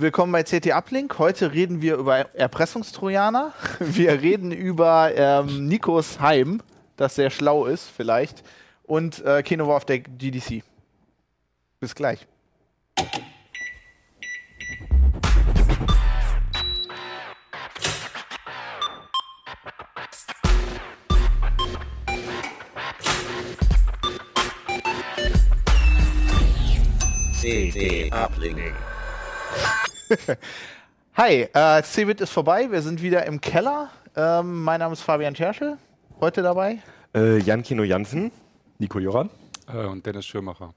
Willkommen bei CT Uplink. Heute reden wir über Erpressungstrojaner. Wir reden über ähm, Nikos Heim, das sehr schlau ist, vielleicht. Und äh, Kinova auf der GDC. Bis gleich. CT Uplink. Hi, äh, CeBIT ist vorbei. Wir sind wieder im Keller. Ähm, mein Name ist Fabian Scherschel. Heute dabei. Äh, Jan Kino Jansen. Nico Joran. Äh, und Dennis Schirmacher.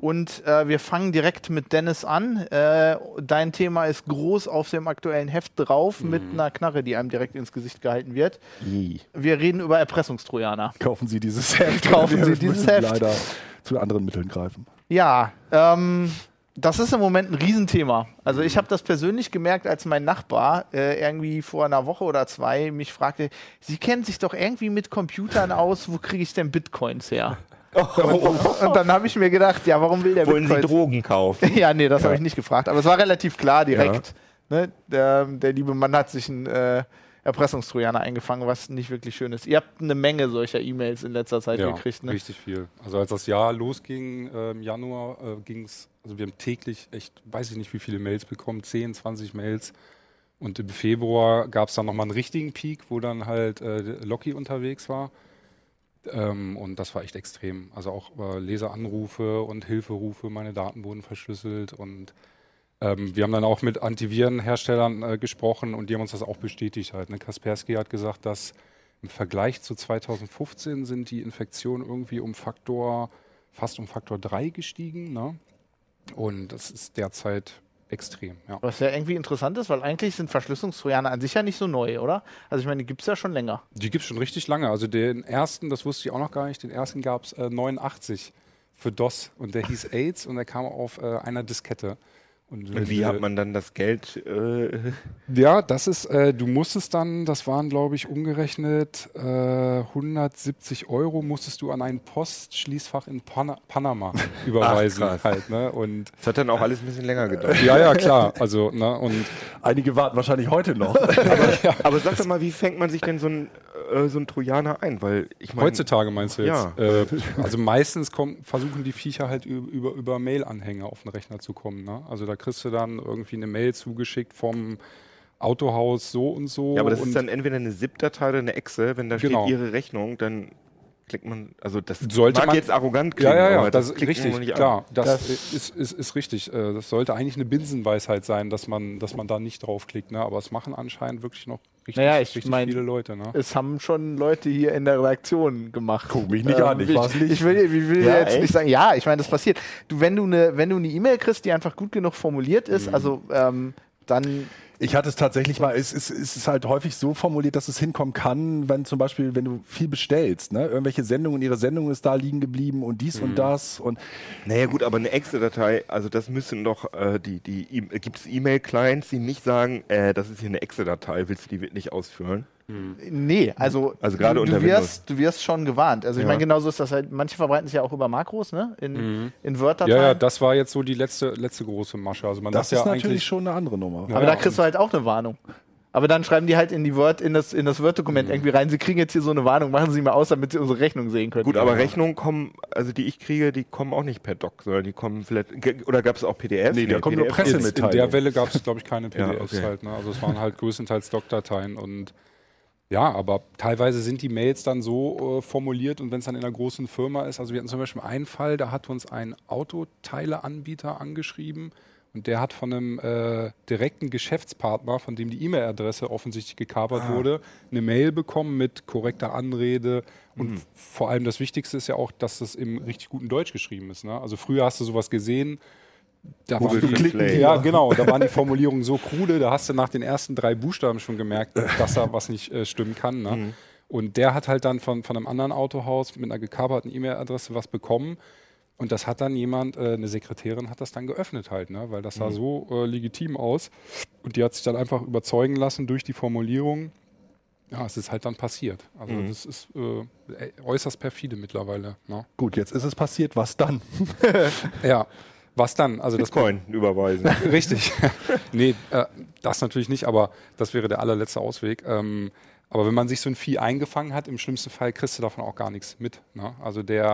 Und äh, wir fangen direkt mit Dennis an. Äh, dein Thema ist groß auf dem aktuellen Heft drauf mit einer Knarre, die einem direkt ins Gesicht gehalten wird. I. Wir reden über Erpressungstrojaner. Kaufen Sie dieses Heft. Kaufen Sie dieses müssen Heft. leider zu anderen Mitteln greifen. Ja, ähm, das ist im Moment ein Riesenthema. Also ich habe das persönlich gemerkt, als mein Nachbar äh, irgendwie vor einer Woche oder zwei mich fragte, Sie kennen sich doch irgendwie mit Computern aus, wo kriege ich denn Bitcoins her? Und dann habe ich mir gedacht, ja, warum will der Wollen Sie Bitcoins? Drogen kaufen? Ja, nee, das habe ich nicht gefragt. Aber es war relativ klar direkt. Ne? Der, der liebe Mann hat sich einen äh, Erpressungstrojaner eingefangen, was nicht wirklich schön ist. Ihr habt eine Menge solcher E-Mails in letzter Zeit Ja, gekriegt. Ne? richtig viel. Also als das Jahr losging äh, im Januar, äh, ging es, also wir haben täglich echt, weiß ich nicht, wie viele Mails bekommen, 10, 20 Mails. Und im Februar gab es dann nochmal einen richtigen Peak, wo dann halt äh, Loki unterwegs war. Ähm, und das war echt extrem. Also auch äh, Leseranrufe und Hilferufe, meine Daten wurden verschlüsselt und ähm, wir haben dann auch mit Antivirenherstellern äh, gesprochen und die haben uns das auch bestätigt halt. Ne? Kaspersky hat gesagt, dass im Vergleich zu 2015 sind die Infektionen irgendwie um Faktor, fast um Faktor 3 gestiegen. Ne? Und das ist derzeit extrem, ja. Was ja irgendwie interessant ist, weil eigentlich sind Verschlüsselungstrojaner an sich ja nicht so neu, oder? Also ich meine, die gibt es ja schon länger. Die gibt es schon richtig lange. Also den ersten, das wusste ich auch noch gar nicht, den ersten gab es äh, 89 für DOS und der hieß AIDS und der kam auf äh, einer Diskette. Und, Und wie äh, hat man dann das Geld? Äh, Ja, das ist, äh, du musstest dann, das waren glaube ich umgerechnet äh, 170 Euro musstest du an ein Postschließfach in Pana Panama überweisen krass. halt, ne? Und das hat dann auch alles ein bisschen länger gedauert. ja, ja, klar. Also, ne, und Einige warten wahrscheinlich heute noch. Aber sag doch mal, wie fängt man sich denn so ein, äh, so ein Trojaner ein? Weil ich meine, heutzutage meinst du jetzt? Ja. Äh, also meistens kommen, versuchen die Viecher halt über, über Mail-Anhänger auf den Rechner zu kommen. Ne? Also da kriegst du dann irgendwie eine Mail zugeschickt vom Autohaus so und so. ja, aber das und ist dann entweder eine ZIP-Datei oder eine Excel. Wenn da Genau. steht Ihre Rechnung, dann klickt man, also das Sollte mag man- jetzt arrogant klingen, Ja, ja, ja, aber das, das, ist klickt man richtig, nicht an. klar. Das, Das- ist, ist, ist richtig. Äh, Das sollte eigentlich eine Binsenweisheit sein, dass man, dass man da nicht draufklickt. Ne? Aber es machen anscheinend wirklich noch richtig, Naja, ich richtig mein- viele Leute. Ne? Es haben schon Leute hier in der Redaktion gemacht. Guck mich nicht an, ich ich, nicht. ich will, ich will Ja, jetzt echt? nicht sagen, ja, ich meine, das passiert. Du, wenn du eine, wenn du eine E-Mail kriegst, die einfach gut genug formuliert ist, Mhm. also ähm, dann Ich hatte es tatsächlich mal, es ist, es ist halt häufig so formuliert, dass es hinkommen kann, wenn zum Beispiel, wenn du viel bestellst, ne? irgendwelche Sendungen, ihre Sendung ist da liegen geblieben und dies und das und Naja gut, aber eine Excel-Datei, also das müssen doch äh, die, die e gibt es E-Mail-Clients, die nicht sagen, äh, das ist hier eine Excel-Datei, willst du die wirklich Nee, also, Also gerade du, du, wirst, du wirst schon gewarnt. Also ich Ja. meine, genauso ist das halt, manche verbreiten sich ja auch über Makros, ne? In, in Word-Dateien. Mhm. Ja, ja, das war jetzt so die letzte, letzte große Masche. Also man das ist ja natürlich eigentlich, schon eine andere Nummer. Ja, Aber da ja, kriegst du halt auch eine Warnung. Aber dann schreiben die halt in die Word, in das, in das Mhm. Word-Dokument irgendwie rein, sie kriegen jetzt hier so eine Warnung, machen sie mal aus, damit sie unsere Rechnung sehen können. Gut, aber Rechnungen kommen, also die ich kriege, die kommen auch nicht per Doc, sondern die kommen vielleicht, oder gab es auch PDFs? Nee, da kommen nur PDF. Presse- in, in der Welle gab es, glaube ich, keine Ja, PDFs okay. halt. Ne? Also es waren halt größtenteils Doc-Dateien und ja, aber teilweise sind die Mails dann so äh, formuliert und wenn es dann in einer großen Firma ist, also wir hatten zum Beispiel einen Fall, da hat uns ein Autoteileanbieter angeschrieben und der hat von einem äh, direkten Geschäftspartner, von dem die E-Mail-Adresse offensichtlich gekapert wurde, eine Mail bekommen mit korrekter Anrede und vor allem das Wichtigste ist ja auch, dass das im richtig guten Deutsch geschrieben ist. Ne? Also früher hast du sowas gesehen, da Google die, Translate. ja, genau. Da waren die Formulierungen so krude, da hast du nach den ersten drei Buchstaben schon gemerkt, dass da was nicht äh, stimmen kann. Ne? Mhm. Und der hat halt dann von, von einem anderen Autohaus mit einer gekaperten E-Mail-Adresse was bekommen. Und das hat dann jemand, äh, eine Sekretärin hat das dann geöffnet halt, ne? weil das sah Mhm. so äh, legitim aus. Und die hat sich dann einfach überzeugen lassen durch die Formulierung. Ja, es ist halt dann passiert. Also Mhm. das ist äh, äußerst perfide mittlerweile. Ne? Gut, jetzt ist es passiert, was dann? Ja, Was dann? Also das Bitcoin überweisen. Richtig. nee, äh, das natürlich nicht, aber das wäre der allerletzte Ausweg. Ähm, aber wenn man sich so ein Vieh eingefangen hat, im schlimmsten Fall kriegst du davon auch gar nichts mit. Ne? Also der, äh,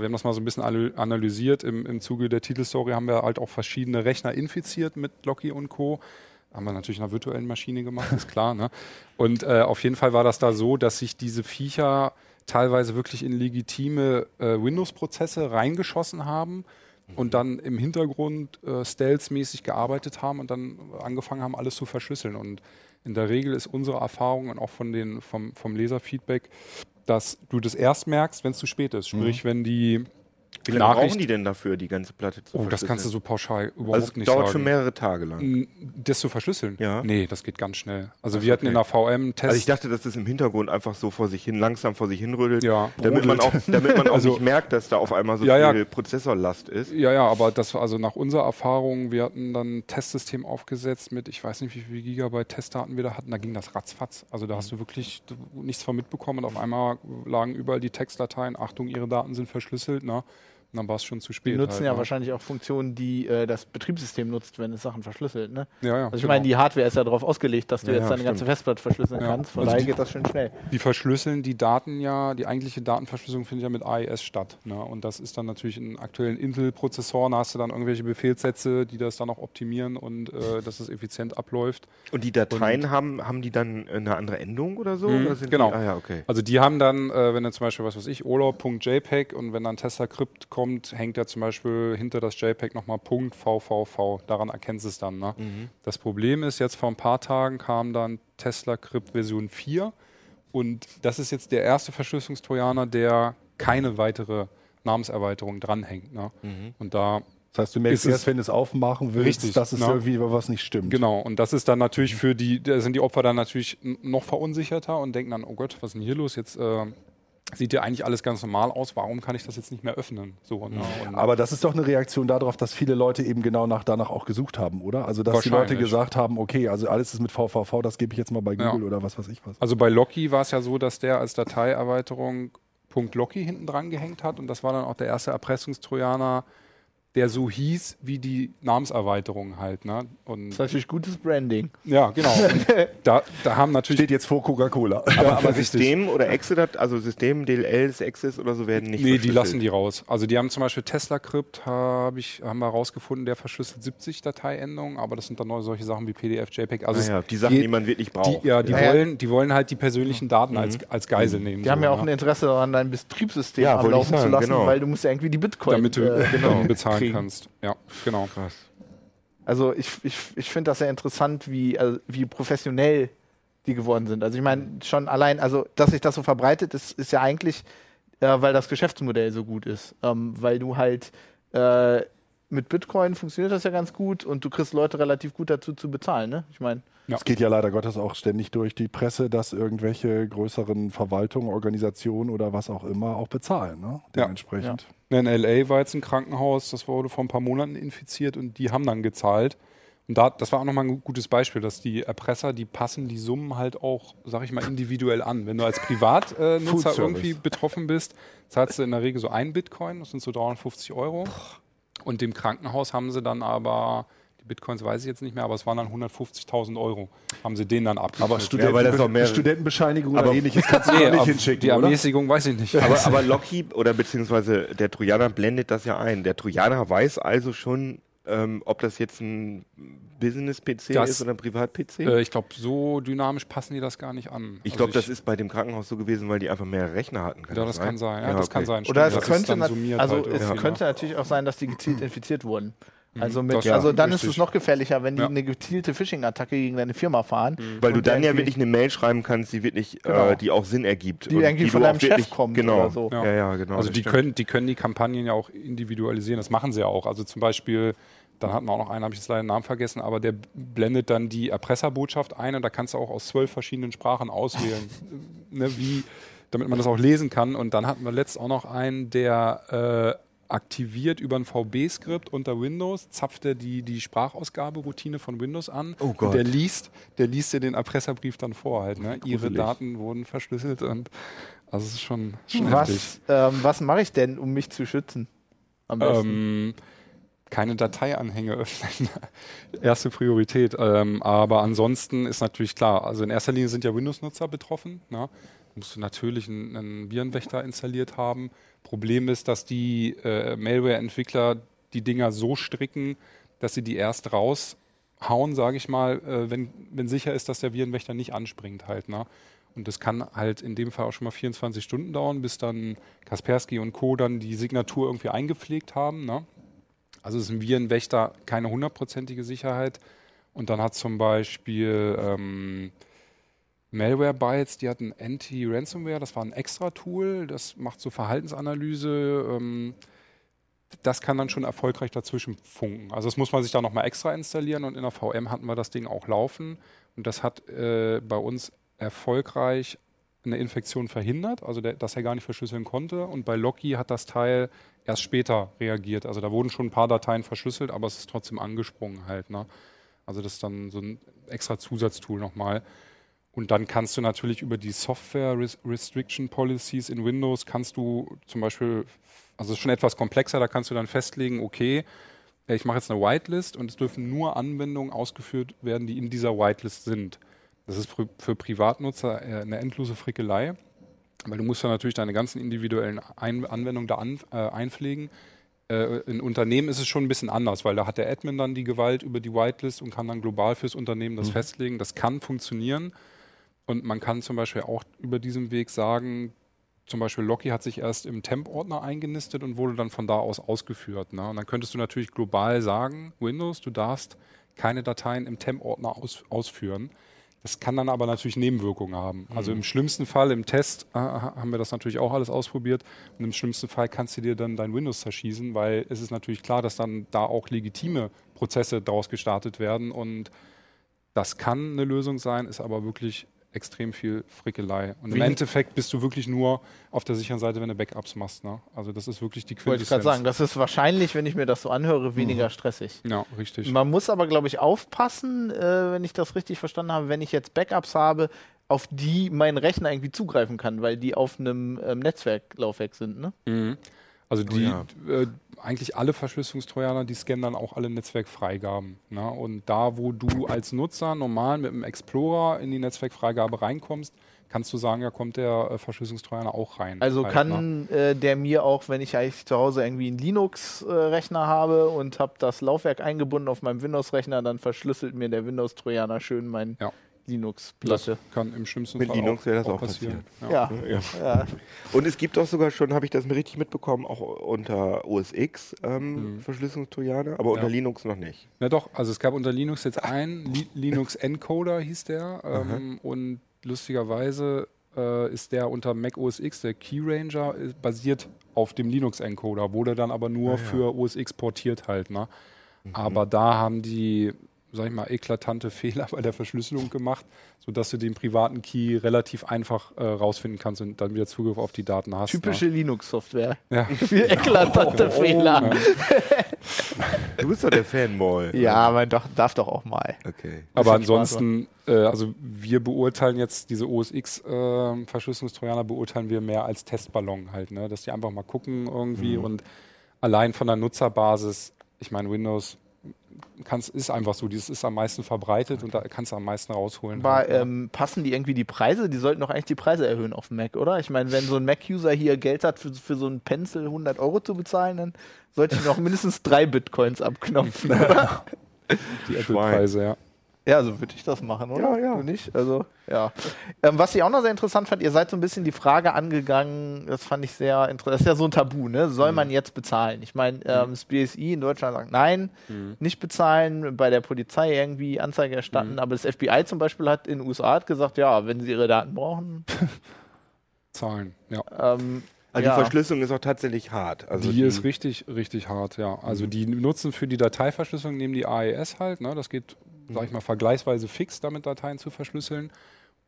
wir haben das mal so ein bisschen analysiert. Im, Im Zuge der Titelstory haben wir halt auch verschiedene Rechner infiziert mit Locky und Co. Haben wir natürlich in einer virtuellen Maschine gemacht, ist klar. Ne? Und äh, auf jeden Fall war das da so, dass sich diese Viecher teilweise wirklich in legitime äh, Windows-Prozesse reingeschossen haben und dann im Hintergrund äh, stealth-mäßig gearbeitet haben und dann angefangen haben, alles zu verschlüsseln. Und in der Regel ist unsere Erfahrung und auch von den, vom, vom Leserfeedback, dass du das erst merkst, wenn es zu spät ist. Sprich, wenn die Wie lange Nachricht- brauchen die denn dafür, die ganze Platte zu Oh, das kannst du verschlüsseln? so pauschal überhaupt Also nicht dauert sagen. schon mehrere Tage lang. Mm, Das zu verschlüsseln? Ja. Nee, das geht ganz schnell. Also wir hatten in der VM Test. Also ich dachte, dass das im Hintergrund einfach so vor sich hin, langsam vor sich hin rödelt, Ja. damit man auch, damit man auch Also- nicht merkt, dass da auf einmal so Ja, ja. viel Prozessorlast ist. Ja, ja, aber das war also nach unserer Erfahrung, wir hatten dann ein Testsystem aufgesetzt mit, ich weiß nicht, wie viel Gigabyte Testdaten wir da hatten, da ging das ratzfatz. Also da hast du wirklich d- nichts von mitbekommen und auf einmal lagen überall die Textdateien, Achtung, ihre Daten sind verschlüsselt, ne? Und dann war es schon zu spät. Die nutzen halt, ja ne? wahrscheinlich auch Funktionen, die äh, das Betriebssystem nutzt, wenn es Sachen verschlüsselt. Ne? Ja, ja, Also ich genau. meine, die Hardware ist ja darauf ausgelegt, dass du Ja, jetzt ja, deine stimmt. ganze Festplatte verschlüsseln Ja. kannst. Von Also daher die- geht das schön schnell. Die verschlüsseln die Daten ja, die eigentliche Datenverschlüsselung findet ja mit AES statt. Ne? Und das ist dann natürlich in aktuellen Intel-Prozessoren, da hast du dann irgendwelche Befehlssätze, die das dann auch optimieren und äh, dass es effizient abläuft. Und die Dateien haben, haben die dann eine andere Endung oder so? Mhm, oder sind genau. Die, ah ja, okay. Also die haben dann, äh, wenn du zum Beispiel, was weiß ich, urlaub.jpg und wenn dann Tesla-Crypt kommt, hängt ja zum Beispiel hinter das JPEG nochmal Punkt .vvv. Daran erkennst du es dann. Ne? Das Problem ist, jetzt vor ein paar Tagen kam dann Tesla-Crypt Version 4 und das ist jetzt der erste Verschlüsselungstrojaner, der keine weitere Namenserweiterung dranhängt. Ne? Und da Das heißt, du merkst Ist es- erst, wenn du es aufmachen willst, Richtig, dass es ne? irgendwie was nicht stimmt. Genau, und das ist dann natürlich für die, da sind die Opfer dann natürlich noch verunsicherter und denken dann, oh Gott, was ist denn hier los? Jetzt äh, sieht ja eigentlich alles ganz normal aus, warum kann ich das jetzt nicht mehr öffnen? So, ne? und, Aber das ist doch eine Reaktion darauf, dass viele Leute eben genau nach, danach auch gesucht haben, oder? Also, dass die Leute gesagt haben, okay, also alles ist mit VVV, das gebe ich jetzt mal bei Ja. Google oder was weiß ich was. also bei Locky war es ja so, dass der als Dateierweiterung .locky hinten dran gehängt hat und das war dann auch der erste Erpressungstrojaner, der so hieß wie die Namenserweiterung halt. Ne? Und Das ist natürlich gutes Branding. ja, genau. Da, da haben natürlich Steht jetzt vor Coca-Cola. Aber, aber. System oder Exit, also System, DLLs, Access oder so werden nicht Nee, die lassen die raus. Also die haben zum Beispiel Tesla Crypt, hab ich, haben wir rausgefunden, der verschlüsselt 70 Dateiendungen, aber das sind dann solche Sachen wie PDF, JPEG. Also Ah es ja, die Sachen, geht- die man wirklich braucht. die, ja, die, Ja, ja. wollen, die wollen halt die persönlichen Daten als, als Geisel nehmen. Die haben so, ja auch ne? ein Interesse daran, dein Betriebssystem Ja, am Laufen zu sagen, lassen, genau. weil du musst ja irgendwie die Bitcoin damit du äh, genau, bezahlen kriegen. kannst. Ja, genau. Krass. Also ich, ich, ich finde das sehr interessant, wie, also wie professionell die geworden sind. Also ich meine, schon allein, also dass sich das so verbreitet, ist, ist ja eigentlich, äh, weil das Geschäftsmodell so gut ist. Ähm, weil du halt äh, mit Bitcoin funktioniert das ja ganz gut und du kriegst Leute relativ gut dazu zu bezahlen, ne? Ich meine, Ja. Es geht ja leider Gottes auch ständig durch die Presse, dass irgendwelche größeren Verwaltungen, Organisationen oder was auch immer auch bezahlen. Ne? Ja. Dementsprechend. In L.A. war jetzt ein Krankenhaus, das wurde vor ein paar Monaten infiziert und die haben dann gezahlt. Und da, das war auch nochmal ein gutes Beispiel, dass die Erpresser, die passen die Summen halt auch, sag ich mal, individuell an. Wenn du als Privatnutzer äh, irgendwie betroffen bist, zahlst du in der Regel so ein Bitcoin, das sind so 350 Euro. Und dem Krankenhaus haben sie dann aber, die Bitcoins weiß ich jetzt nicht mehr, aber es waren dann 150.000 Euro, haben sie denen dann abgeknüpft. Aber Studenten, weil das auch mehrere- Studentenbescheinigung Aber- oder ähnliches kannst du Nee, nicht hinschicken, die? Ermäßigung weiß ich nicht. Aber, aber Lockheed oder beziehungsweise der Trojaner blendet das ja ein. Der Trojaner weiß also schon, ähm, ob das jetzt ein Business-PC ist oder ein Privat-PC. Äh, ich glaube, so dynamisch passen die das gar nicht an. ich Also glaube, das ist bei dem Krankenhaus so gewesen, weil die einfach mehr Rechner hatten. Ja, das kann sein. Ja, das okay. kann sein. Oder es könnte, also halt es irgendwie, könnte ne? natürlich auch sein, dass die gezielt infiziert wurden. Also, das mit, also dann ist richtig. es noch gefährlicher, wenn die Ja. eine gezielte Phishing-Attacke gegen deine Firma fahren. Weil du dann ja wirklich eine Mail schreiben kannst, die wirklich, Genau. äh, die auch Sinn ergibt. Die irgendwie von du auch deinem Chef kommt genau. oder so. Ja, ja, genau. Also die stimmt. können, die können die Kampagnen ja auch individualisieren. Das machen sie ja auch. Also zum Beispiel, dann hatten wir auch noch einen, habe ich jetzt leider den Namen vergessen, aber der blendet dann die Erpresserbotschaft ein und da kannst du auch aus zwölf verschiedenen Sprachen auswählen, ne, wie, damit man das auch lesen kann. Und dann hatten wir letzt auch noch einen, der äh, aktiviert über ein VB-Skript unter Windows, zapft er die, die Sprachausgaberoutine von Windows an. Oh Gott. Und der liest, der liest dir den Erpresserbrief dann vor halt. Ne? Ihre. Daten wurden verschlüsselt und also es ist schon. Was, ähm, was mache ich denn, um mich zu schützen? Am besten. Ähm, keine Dateianhänge öffnen. Erste Priorität. Ähm, aber ansonsten ist natürlich klar, also in erster Linie sind ja Windows-Nutzer betroffen. Ne? Musst du natürlich einen, einen Virenwächter installiert haben. Problem ist, dass die äh, Malware-Entwickler die Dinger so stricken, dass sie die erst raushauen, sage ich mal, äh, wenn, wenn sicher ist, dass der Virenwächter nicht anspringt halt. Ne? Und das kann halt in dem Fall auch schon mal 24 Stunden dauern, bis dann Kaspersky und Co. dann die Signatur irgendwie eingepflegt haben. Ne? Also ist ein Virenwächter keine hundertprozentige Sicherheit. Und dann hat zum Beispiel ähm, Malwarebytes, die hatten Anti-Ransomware, das war ein extra Tool, das macht so Verhaltensanalyse. Ähm, das kann dann schon erfolgreich dazwischen funken. Also das muss man sich da nochmal extra installieren und in der VM hatten wir das Ding auch laufen. Und das hat äh, bei uns erfolgreich eine Infektion verhindert, also der, dass er gar nicht verschlüsseln konnte. Und bei Locky hat das Teil erst später reagiert. Also da wurden schon ein paar Dateien verschlüsselt, aber es ist trotzdem angesprungen halt. Ne? Also das ist dann so ein extra Zusatztool nochmal. Und dann kannst du natürlich über die Software Restriction Policies in Windows kannst du zum Beispiel, also es ist schon etwas komplexer, da kannst du dann festlegen, okay, ich mache jetzt eine Whitelist und es dürfen nur Anwendungen ausgeführt werden, die in dieser Whitelist sind. Das ist für, Privatnutzer eine endlose Frickelei, weil du musst ja natürlich deine ganzen individuellen ein Anwendungen da an, äh, einpflegen. Äh, in Unternehmen ist es schon ein bisschen anders, weil da hat der Admin dann die Gewalt über die Whitelist und kann dann global fürs Unternehmen das mhm. festlegen. Das kann funktionieren. Und man kann zum Beispiel auch über diesen Weg sagen, zum Beispiel Locky hat sich erst im Temp-Ordner eingenistet und wurde dann von da aus ausgeführt. Ne? Und dann könntest du natürlich global sagen, Windows, du darfst keine Dateien im Temp-Ordner aus, ausführen. Das kann dann aber natürlich Nebenwirkungen haben. Also im schlimmsten Fall, im Test äh, haben wir das natürlich auch alles ausprobiert. Und im schlimmsten Fall kannst du dir dann dein Windows zerschießen, weil es ist natürlich klar, dass dann da auch legitime Prozesse daraus gestartet werden. Und das kann eine Lösung sein, ist aber wirklich extrem viel Frickelei. Und Wie? im Endeffekt bist du wirklich nur auf der sicheren Seite, wenn du Backups machst. Ne? Also das ist wirklich die Quintessenz. Wollte ich gerade sagen, das ist wahrscheinlich, wenn ich mir das so anhöre, weniger mhm. stressig. Ja, richtig. Man muss aber, glaube ich, aufpassen, äh, wenn ich das richtig verstanden habe, wenn ich jetzt Backups habe, auf die mein Rechner irgendwie zugreifen kann, weil die auf einem ähm, Netzwerklaufwerk sind. Ne? Mhm. Also oh die, oh ja. äh, eigentlich alle Verschlüsselungstrojaner, die scannen dann auch alle Netzwerkfreigaben. Ne? Und da, wo du als Nutzer normal mit dem Explorer in die Netzwerkfreigabe reinkommst, kannst du sagen, ja, kommt der äh, Verschlüsselungstrojaner auch rein. Also halt, kann ne? äh, der mir auch, wenn ich eigentlich zu Hause irgendwie einen Linux-Rechner äh, habe und habe das Laufwerk eingebunden auf meinem Windows-Rechner, dann verschlüsselt mir der Windows-Trojaner schön mein ja. Linux-Platte. Kann im schlimmsten Mit Fall Linux wäre das auch passieren. Ja. Ja. ja. Und es gibt auch sogar schon, habe ich das mir richtig mitbekommen, auch unter OS X ähm, mhm. Verschlüsselungstrojaner, aber unter Linux noch nicht. Na doch, also es gab unter Linux jetzt einen, Li Linux Encoder hieß der ähm, und lustigerweise äh, ist der unter Mac OS X, der Key Ranger, äh, basiert auf dem Linux Encoder, wurde dann aber nur ah, für OS X portiert halt. Ne? Mhm. Aber da haben die sag ich mal, eklatante Fehler bei der Verschlüsselung gemacht, sodass du den privaten Key relativ einfach äh, rausfinden kannst und dann wieder Zugriff auf die Daten hast. Typische ne? Linux-Software. Ja. eklatante oh, Fehler. Oh, du bist doch der Fanboy. Ja, man doch, darf doch auch mal. Okay. Aber ansonsten, äh, also wir beurteilen jetzt diese OS X äh, Verschlüsselungstrojaner beurteilen wir mehr als Testballon halt, ne? dass die einfach mal gucken irgendwie mhm. und allein von der Nutzerbasis, ich meine Windows kannst, ist einfach so, dieses ist am meisten verbreitet und da kannst du am meisten rausholen. Aber halt, ähm, passen die irgendwie die Preise? Die sollten doch eigentlich die Preise erhöhen auf dem Mac, oder? Ich meine, wenn so ein Mac-User hier Geld hat, für, für so einen Pencil 100 Euro zu bezahlen, dann sollte ich noch mindestens drei Bitcoins abknopfen? Die Apple-Preise, ja. Ja, so würde ich das machen, oder? Ja, ja. Nicht? Also, ja. Ähm, was ich auch noch sehr interessant fand, ihr seid so ein bisschen die Frage angegangen, das fand ich sehr interessant. Das ist ja so ein Tabu, ne? Soll mhm. man jetzt bezahlen? Ich meine, ähm, das BSI in Deutschland sagt nein, mhm. nicht bezahlen, bei der Polizei irgendwie Anzeige erstatten, mhm. aber das FBI zum Beispiel hat in den USA hat gesagt, ja, wenn sie ihre Daten brauchen. Zahlen, ja. Ähm, also ja. die Verschlüsselung ist auch tatsächlich hart. Also die, die, ist richtig, richtig hart, ja. Also mhm. die nutzen für die Dateiverschlüsselung, nehmen die AES halt, ne? Das geht sage ich mal, vergleichsweise fix damit Dateien zu verschlüsseln.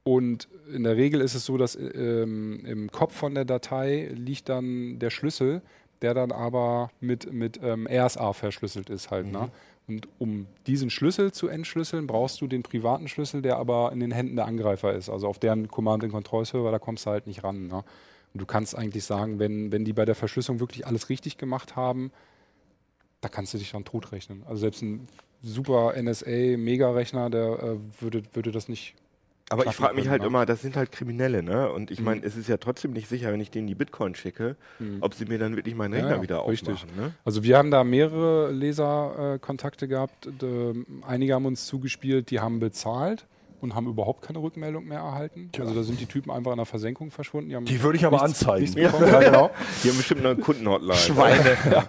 Und in der Regel ist es so, dass ähm, im Kopf von der Datei liegt dann der Schlüssel, der dann aber mit, mit ähm, RSA verschlüsselt ist halt. Ne? Mhm. Ne? Und um diesen Schlüssel zu entschlüsseln, brauchst du den privaten Schlüssel, der aber in den Händen der Angreifer ist. Also auf deren Command-and-Control-Server, da kommst du halt nicht ran. Ne? Und du kannst eigentlich sagen, wenn, wenn die bei der Verschlüsselung wirklich alles richtig gemacht haben, da kannst du dich dann totrechnen. Also selbst ein super NSA-Mega-Rechner, der äh, würde, würde das nicht. Aber ich frage mich können, halt ne? immer, das sind halt Kriminelle, ne? Und ich meine, Mhm. es ist ja trotzdem nicht sicher, wenn ich denen die Bitcoin schicke, Mhm. ob sie mir dann wirklich meinen Ja, Rechner ja, wieder richtig. aufmachen, ne? Also wir haben da mehrere Leserkontakte gehabt. D- einige haben uns zugespielt, die haben bezahlt und haben überhaupt keine Rückmeldung mehr erhalten. Also da sind die Typen einfach in der Versenkung verschwunden. haben Die würde ich aber nichts- anzeigen. nichts. Ja, genau. Die haben bestimmt eine Kundenhotline. Schweine.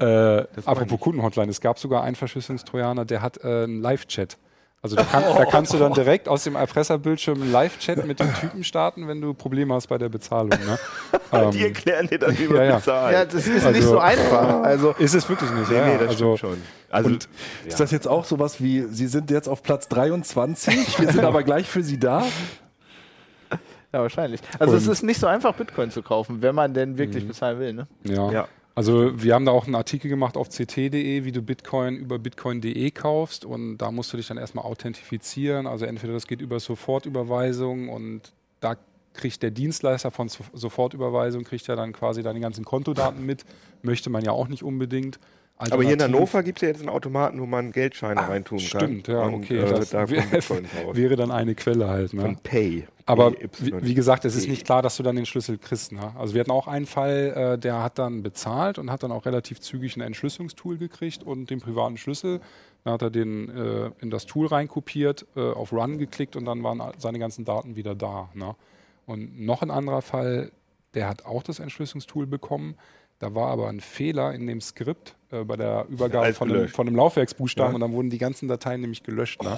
Äh, apropos. Kundenhotline, es gab sogar einen Verschlüsselungstrojaner, der hat äh, einen Live-Chat. Also da, kann, da kannst du dann direkt aus dem Erpresserbildschirm einen Live-Chat mit dem Typen starten, wenn du Probleme hast bei der Bezahlung. Ne? Ähm, Die erklären dir dann, wie man Ja, ja. bezahlt. Ja, das ist nicht Also- so einfach. Also, ist es wirklich nicht. nee, ja. nee, das also, stimmt schon. Also, Und ist das jetzt auch sowas wie, Sie sind jetzt auf Platz 23, wir sind aber gleich für Sie da? ja, wahrscheinlich. Also, es Und- ist nicht so einfach, Bitcoin zu kaufen, wenn man denn wirklich bezahlen will. Ne? Ja. Also wir haben da auch einen Artikel gemacht auf ct.de, wie du Bitcoin über bitcoin.de kaufst und da musst du dich dann erstmal authentifizieren. Also entweder das geht über Sofortüberweisung und da kriegt der Dienstleister von So- Sofortüberweisung kriegt ja dann quasi deine ganzen Kontodaten mit. Möchte man ja auch nicht unbedingt. Aber hier in Hannover gibt es ja jetzt einen Automaten, wo man Geldscheine reintun kann. Stimmt, ja, Und, okay. Äh, das da wäre dann eine Quelle halt. Ne? Von Pay. Aber wie, wie gesagt, es ist nicht klar, dass du dann den Schlüssel kriegst. Ne? Also wir hatten auch einen Fall, äh, der hat dann bezahlt und hat dann auch relativ zügig ein Entschlüsselungstool gekriegt und den privaten Schlüssel. Dann hat er den äh, in das Tool reinkopiert, äh, auf Run geklickt und dann waren seine ganzen Daten wieder da. Ne? Und noch ein anderer Fall, der hat auch das Entschlüsselungstool bekommen. Da war aber ein Fehler in dem Skript äh, bei der Übergabe von einem, von einem Laufwerksbuchstaben Ja. und dann wurden die ganzen Dateien nämlich gelöscht. Ne?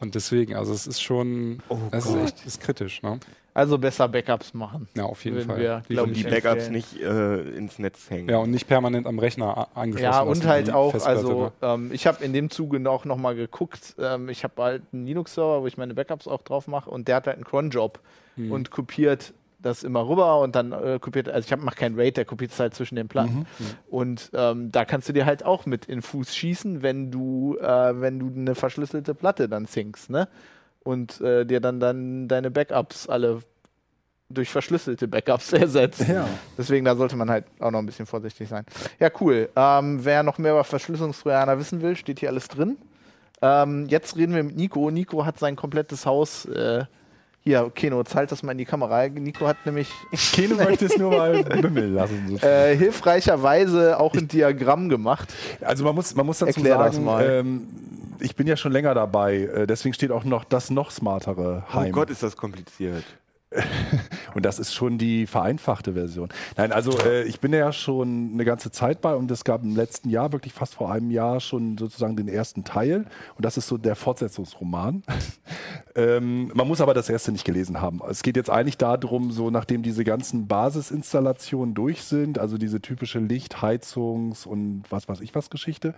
Und deswegen, also es ist schon, Oh es ist echt ist kritisch. Ne? Also besser Backups machen. Ja, auf jeden Fall. wir, glaub die Backups nicht äh, ins Netz hängen. Ja, und nicht permanent am Rechner angeschlossen. Ja, und halt auch, Festplatte, also ne? ähm, ich habe in dem Zuge noch, noch mal geguckt, ähm, ich habe halt einen Linux-Server, wo ich meine Backups auch drauf mache und der hat halt einen Cron-Job Hm. und kopiert das immer rüber und dann äh, kopiert, also ich hab, mach keinen RAID, der kopiert es halt zwischen den Platten. Und ähm, da kannst du dir halt auch mit in Fuß schießen, wenn du, äh, wenn du eine verschlüsselte Platte dann zinkst, ne? Und äh, dir dann, dann deine Backups alle durch verschlüsselte Backups ersetzt. Ja. Deswegen, da sollte man halt auch noch ein bisschen vorsichtig sein. Ja, cool. Ähm, wer noch mehr über Verschlüsselungstrojaner wissen will, steht hier alles drin. Ähm, jetzt reden wir mit Nico. Nico hat sein komplettes Haus. Äh, hier, Keno, zahlt das mal in die Kamera. Nico hat nämlich Keno möchte es nur mal bimmeln lassen. äh, hilfreicherweise auch ein Diagramm gemacht. Also man muss, man muss dazu Erklär das sagen, mal. ähm, ich bin ja schon länger dabei, äh, deswegen steht auch noch das noch smartere Oh Heim. Gott, ist das kompliziert. Und das ist schon die vereinfachte Version. Nein, also äh, ich bin ja schon eine ganze Zeit bei und es gab im letzten Jahr, wirklich fast vor einem Jahr, schon sozusagen den ersten Teil. Und das ist so der Fortsetzungsroman. ähm, man muss aber das erste nicht gelesen haben. Es geht jetzt eigentlich darum, so nachdem diese ganzen Basisinstallationen durch sind, also diese typische Licht-, Heizungs- und was weiß ich was Geschichte,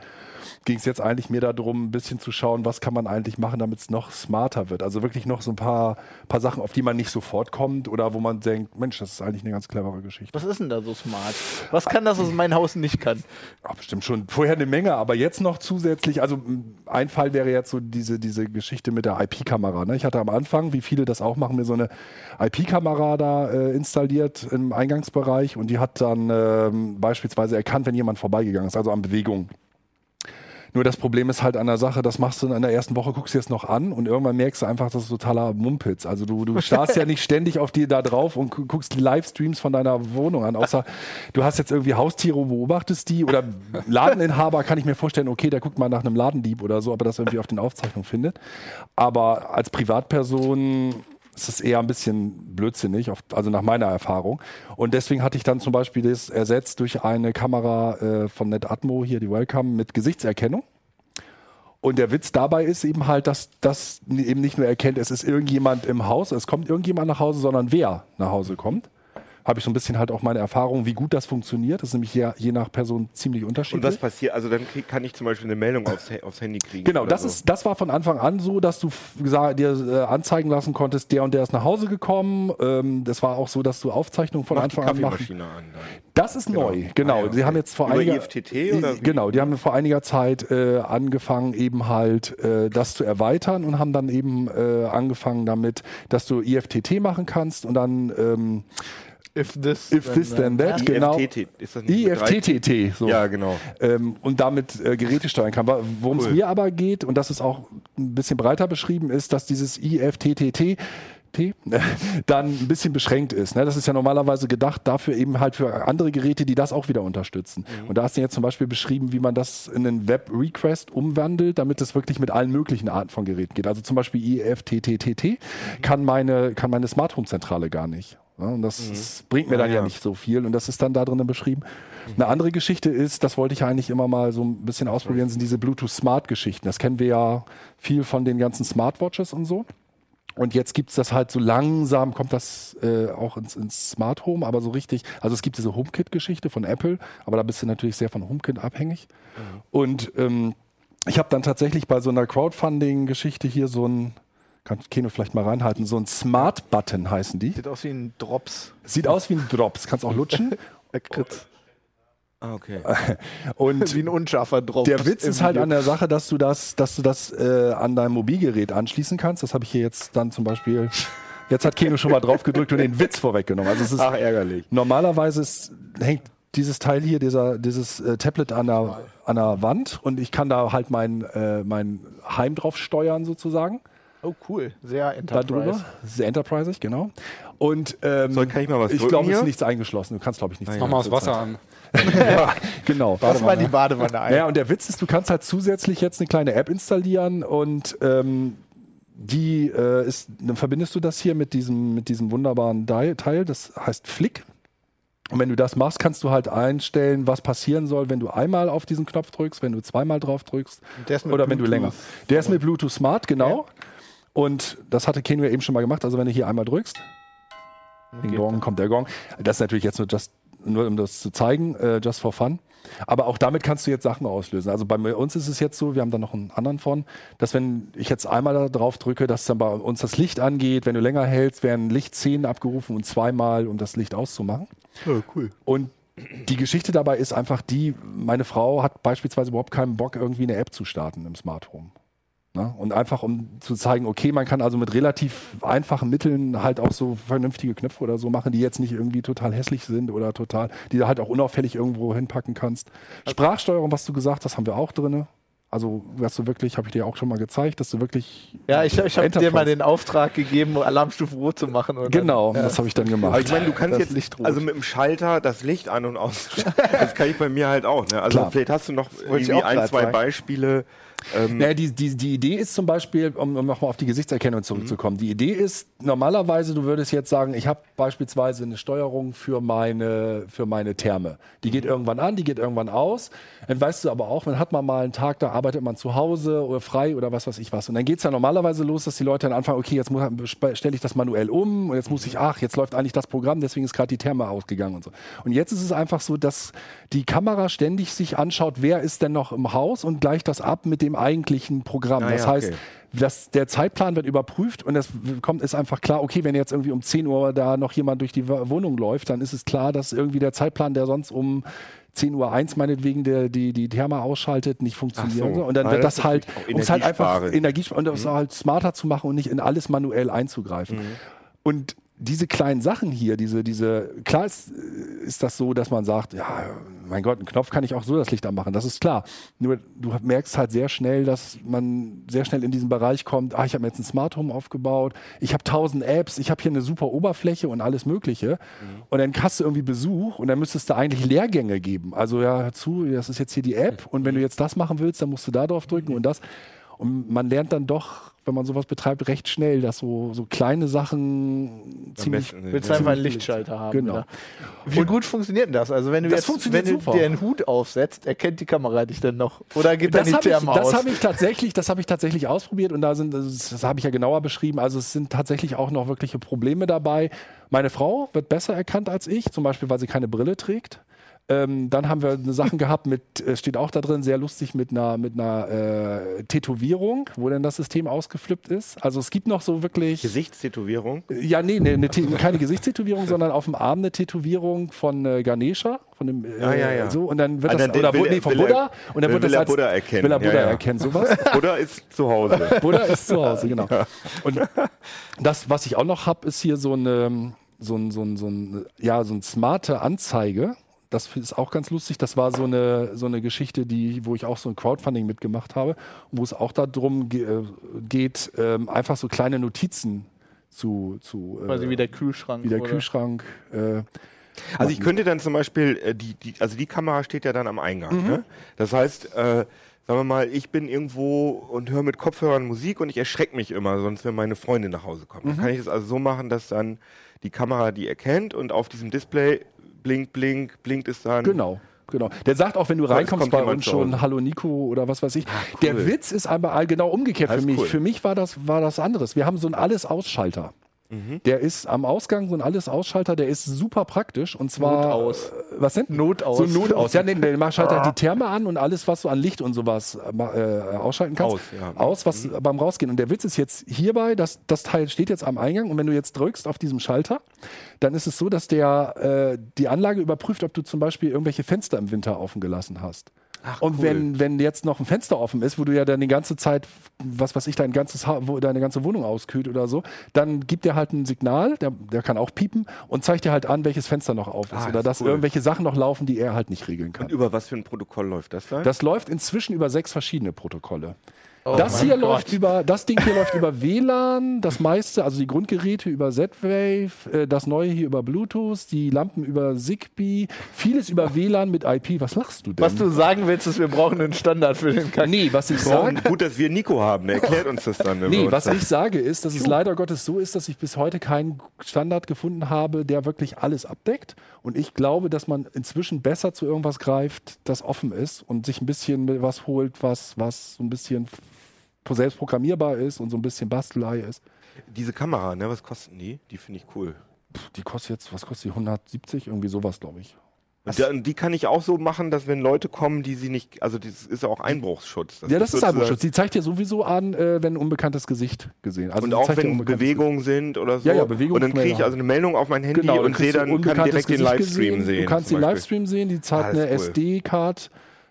ging es jetzt eigentlich mehr darum, ein bisschen zu schauen, was kann man eigentlich machen, damit es noch smarter wird. Also wirklich noch so ein paar, paar Sachen, auf die man nicht sofort kommt oder wo man denkt, Mensch, das ist eigentlich eine ganz clevere Geschichte. Was ist denn da so smart? Was kann das, was mein Haus nicht kann? Ja, bestimmt schon vorher eine Menge, aber jetzt noch zusätzlich, also ein Fall wäre jetzt so diese, diese Geschichte mit der IP-Kamera. Ne? Ich hatte am Anfang, wie viele das auch machen, mir so eine IP-Kamera da äh, installiert im Eingangsbereich und die hat dann ähm, beispielsweise erkannt, wenn jemand vorbeigegangen ist, also an Bewegung. Nur das Problem ist halt an der Sache, das machst du in der ersten Woche, guckst dir es noch an und irgendwann merkst du einfach, das ist totaler Mumpitz. Also du, du starrst ja nicht ständig auf die da drauf und gu- guckst Livestreams von deiner Wohnung an, außer du hast jetzt irgendwie Haustiere beobachtest die oder Ladeninhaber kann ich mir vorstellen, okay, der guckt mal nach einem Ladendieb oder so, aber das irgendwie auf den Aufzeichnungen findet. Aber als Privatperson ist es eher ein bisschen blödsinnig, also nach meiner Erfahrung. Und deswegen hatte ich dann zum Beispiel das ersetzt durch eine Kamera äh, von NetAtmo, hier die Welcome, mit Gesichtserkennung. Und der Witz dabei ist eben halt, dass das eben nicht nur erkennt, es ist irgendjemand im Haus, es kommt irgendjemand nach Hause, sondern wer nach Hause kommt. Habe ich so ein bisschen halt auch meine Erfahrung, wie gut das funktioniert. Das ist nämlich je, je nach Person ziemlich Und unterschiedlich. was passiert? Also dann krieg, kann ich zum Beispiel eine Meldung aufs, aufs Handy kriegen. Genau, das, so. ist, das war von Anfang an so, dass du dir äh, anzeigen lassen konntest, der und der ist nach Hause gekommen. Ähm, das war auch so, dass du Aufzeichnungen von Macht die Anfang an. Kaffeemaschine an. Das ist Genau. neu, genau. Ah, ja, Sie haben jetzt vor Über einiger IFTT oder wie? Genau, die haben vor einiger Zeit äh, angefangen, eben halt äh, das zu erweitern und haben dann eben äh, angefangen damit, dass du IFTT machen kannst und dann ähm, If this, If this then that, genau. IFTTT, so. Ja, genau. ähm, und damit äh, Geräte steuern kann. Worum es Cool. mir aber geht, und das ist auch ein bisschen breiter beschrieben, ist, dass dieses IFTTT T, dann ein bisschen beschränkt ist. Ne? Das ist ja normalerweise gedacht dafür eben halt für andere Geräte, die das auch wieder unterstützen. Und da hast du jetzt zum Beispiel beschrieben, wie man das in einen Web-Request umwandelt, damit es wirklich mit allen möglichen Arten von Geräten geht. Also zum Beispiel IFTTT kann meine, kann meine Smart Home Zentrale gar nicht. Ja, und das, das bringt mir dann ja ja. nicht so viel. Und das ist dann da drinnen beschrieben. Eine andere Geschichte ist, das wollte ich eigentlich immer mal so ein bisschen ausprobieren, sind diese Bluetooth Smart Geschichten. Das kennen wir ja viel von den ganzen Smartwatches und so. Und jetzt gibt's das halt so langsam, kommt das äh, auch ins, ins Smart Home, aber so richtig, also es gibt diese HomeKit-Geschichte von Apple, aber da bist du natürlich sehr von HomeKit abhängig. Und ähm, ich habe dann tatsächlich bei so einer Crowdfunding-Geschichte hier so ein, kann Keno vielleicht mal reinhalten, so ein Smart-Button heißen die. Sieht aus wie ein Drops. Sieht aus wie ein Drops, kannst auch lutschen. Lakritz. Ah, okay. Und Wie ein unscharfer Drops. Der Witz ist halt an der Sache, dass du das, dass du das äh, an deinem Mobilgerät anschließen kannst. Das habe ich hier jetzt dann zum Beispiel. Jetzt hat Keno schon mal drauf gedrückt und den Witz vorweggenommen. Also es ist Ach, ärgerlich. normalerweise ist, hängt dieses Teil hier, dieser, dieses äh, Tablet an der, an der Wand und ich kann da halt mein, äh, mein Heim drauf steuern sozusagen. Oh, cool. Sehr Da drüber. Enterprise. Sehr enterprisig, genau. Und ähm, Soll- kann ich mal was ich glaube, es ist nichts eingeschlossen. Du kannst, glaube ich, nichts Mach ja. mal das Wasser an. ja, genau. Lass mal in die Badewanne ein. Naja, und der Witz ist, du kannst halt zusätzlich jetzt eine kleine App installieren und ähm, die äh, ist, dann verbindest du das hier mit diesem, mit diesem wunderbaren Teil, das heißt Flick. Und wenn du das machst, kannst du halt einstellen, was passieren soll, wenn du einmal auf diesen Knopf drückst, wenn du zweimal drauf drückst oder wenn du Bluetooth. länger. Der ist mit Bluetooth Smart, genau. Und das hatte Keno ja eben schon mal gemacht. Also wenn du hier einmal drückst, Ding Dong, kommt der Gong. Das ist natürlich jetzt nur, just, nur um das zu zeigen, äh, just for fun. Aber auch damit kannst du jetzt Sachen auslösen. Also bei uns ist es jetzt so, wir haben da noch einen anderen von, dass wenn ich jetzt einmal da drauf drücke, dass dann bei uns das Licht angeht. Wenn du länger hältst, werden Lichtszenen abgerufen und zweimal, um das Licht auszumachen. Oh, cool. Und die Geschichte dabei ist einfach die, meine Frau hat beispielsweise überhaupt keinen Bock, irgendwie eine App zu starten im Smart Home. Ne? Und einfach um zu zeigen, okay, man kann also mit relativ einfachen Mitteln halt auch so vernünftige Knöpfe oder so machen, die jetzt nicht irgendwie total hässlich sind oder total, die du halt auch unauffällig irgendwo hinpacken kannst. Sprachsteuerung, was du gesagt hast, haben wir auch drin. Also, dass du wirklich, habe ich dir auch schon mal gezeigt, dass du wirklich. Ja, ich, ich habe dir mal den Auftrag gegeben, Alarmstufe rot zu machen. Und Genau, Dann, das habe ich dann gemacht. Aber ich meine, du kannst Das jetzt Licht rot. also mit dem Schalter das Licht an und aus. das kann ich bei mir halt auch. Ne? Also Klar. vielleicht hast du noch irgendwie ein, zwei sagen. Ähm, Naja, die, die, die Idee ist zum Beispiel, um, um nochmal auf die Gesichtserkennung zurückzukommen, die Idee ist normalerweise, du würdest jetzt sagen, ich habe beispielsweise eine Steuerung für meine, für meine Therme. Die geht irgendwann an, die geht irgendwann aus. Dann weißt du aber auch, man hat man mal einen Tag, da arbeitet man zu Hause oder frei oder was weiß ich was. Und dann geht es ja normalerweise los, dass die Leute dann anfangen, okay, jetzt stelle ich das manuell um und jetzt muss ich, ach, jetzt läuft eigentlich das Programm, deswegen ist gerade die Therme ausgegangen und so. Und jetzt ist es einfach so, dass die Kamera ständig sich anschaut, wer ist denn noch im Haus und gleicht das ab mit dem eigentlichen Programm. Ah das ja, heißt, okay. das, der Zeitplan wird überprüft und es kommt, ist einfach klar, okay, wenn jetzt irgendwie um 10 Uhr da noch jemand durch die Wo- Wohnung läuft, dann ist es klar, dass irgendwie der Zeitplan, der sonst um 10 Uhr eins meinetwegen der, die, die Therme ausschaltet, nicht funktioniert. So. Und dann Ah, wird das das, halt, um es halt einfach. Energie und es halt smarter zu machen und nicht in alles manuell einzugreifen. Und diese kleinen Sachen hier, diese, diese, klar ist, ist das so, dass man sagt, ja, mein Gott, einen Knopf kann ich auch so das Licht anmachen, das ist klar. Nur du merkst halt sehr schnell, dass man sehr schnell in diesen Bereich kommt, ah, ich habe mir jetzt ein Smart Home aufgebaut, ich habe tausend Apps, ich habe hier eine super Oberfläche und alles Mögliche. Und dann hast du irgendwie Besuch und dann müsstest du eigentlich Lehrgänge geben. Also ja, hör zu, das ist jetzt hier die App und wenn du jetzt das machen willst, dann musst du da drauf drücken und das. Und man lernt dann doch, wenn man sowas betreibt, recht schnell, dass so, so kleine Sachen ziemlich. besten sind. Willst du einfach einen Lichtschalter haben? Genau. Oder? Wie gut funktioniert denn das? Also wenn du Das jetzt, wenn du dir einen Hut aufsetzt, erkennt die Kamera dich dann noch? Oder geht dann Das die habe ich, Therme aus? das hab ich tatsächlich, das habe ich tatsächlich ausprobiert und da sind, das, das habe ich ja genauer beschrieben. Also es sind tatsächlich auch noch wirkliche Probleme dabei. Meine Frau wird besser erkannt als ich, zum Beispiel, weil sie keine Brille trägt. Ähm, dann haben wir eine Sachen gehabt mit, äh, steht auch da drin, sehr lustig mit einer, mit einer äh, Tätowierung, wo denn das System ausgeflippt ist. Also es gibt noch so wirklich. Gesichtstätowierung. Ja, nee, ne, ne, Tä- keine Gesichtstätowierung, sondern auf dem Arm eine Tätowierung von äh, Ganesha, von dem äh, Ah, ja, ja. so und dann wird Ah, das oder will nee, von will er- Buddha und dann will wird das er als Buddha erkennen. Will er Ja, Buddha ja. erkennen, sowas. Oder ist zu Hause. Buddha ist zu Hause, genau. Und das, was ich auch noch habe, ist hier so eine so ein, so ein, so ein, ja, so ein smarte Anzeige. Das ist auch ganz lustig. Das war so eine, so eine Geschichte, die, wo ich auch so ein Crowdfunding mitgemacht habe, wo es auch darum ge äh, geht, ähm, einfach so kleine Notizen zu, zu äh, Quasi wie der Kühlschrank. wie der oder? Kühlschrank. Äh, Also ich könnte dann zum Beispiel, äh, die, die, also die Kamera steht ja dann am Eingang. Ne? Das heißt, äh, sagen wir mal, ich bin irgendwo und höre mit Kopfhörern Musik und ich erschrecke mich immer, sonst wenn meine Freundin nach Hause kommt. Dann kann ich es also so machen, dass dann die Kamera die erkennt und auf diesem Display blink, blink, blinkt es dann. Genau. Genau. Der sagt auch, wenn du reinkommst bei uns schon Hause. Hallo Nico oder was weiß ich. cool. Der Witz ist aber genau umgekehrt Das für mich. cool. Für mich war das, war das anderes. Wir haben so einen Alles-Ausschalter. Mhm. Der ist am Ausgang so ein Alles-Ausschalter, der ist super praktisch und zwar. Notaus. Äh, was denn? Notaus. So ein Notaus. Ja, nee, der schaltet halt die Therme an und alles, was du an Licht und sowas äh, äh, ausschalten kannst. Aus, ja. Mhm. Aus, was beim Rausgehen. Und der Witz ist jetzt hierbei, dass das Teil steht jetzt am Eingang und wenn du jetzt drückst auf diesem Schalter, dann ist es so, dass der äh, die Anlage überprüft, ob du zum Beispiel irgendwelche Fenster im Winter offen gelassen hast. Und cool. wenn, wenn jetzt noch ein Fenster offen ist, wo du ja dann die ganze Zeit, was weiß ich, dein ganzes ha wo deine ganze Wohnung auskühlt oder so, dann gibt der halt ein Signal, der, der kann auch piepen und zeigt dir halt an, welches Fenster noch auf ist. Ah, oder ist dass cool. irgendwelche Sachen noch laufen, die er halt nicht regeln kann. Und über was für ein Protokoll läuft das dann? Das läuft inzwischen über sechs verschiedene Protokolle. Oh das hier Gott. läuft über, das Ding hier läuft über WLAN, das meiste, also die Grundgeräte über Z-Wave, äh, das neue hier über Bluetooth, die Lampen über Zigbee, vieles über WLAN mit IP. Was lachst du denn? Was du sagen willst, ist, wir brauchen einen Standard für den Kack. nee, was ich sage, Gut, dass wir Nico haben, der erklärt uns das dann. Nee, was ich sage ist, dass es leider Gottes so ist, dass ich bis heute keinen Standard gefunden habe, der wirklich alles abdeckt. Und ich glaube, dass man inzwischen besser zu irgendwas greift, das offen ist und sich ein bisschen was holt, was, was so ein bisschen selbst programmierbar ist und so ein bisschen Bastelei ist. Diese Kamera, ne, was kosten die? Die finde ich cool. Pff, Die kostet jetzt, was kostet die? 170? Irgendwie sowas, glaube ich. Und die kann ich auch so machen, dass wenn Leute kommen, die sie nicht, also das ist ja auch Einbruchsschutz. ja, das ist Einbruchschutz. Die zeigt dir sowieso an, äh, wenn ein unbekanntes Gesicht gesehen Also Und die auch wenn Bewegungen sind oder so. Ja, ja, Bewegungen Und dann kriege ich also eine Meldung auf mein Handy Genau, und sehe dann, kann direkt den Livestream gesehen. sehen. Du kannst den. Livestream sehen, die hat Ah, eine cool. SD-Card,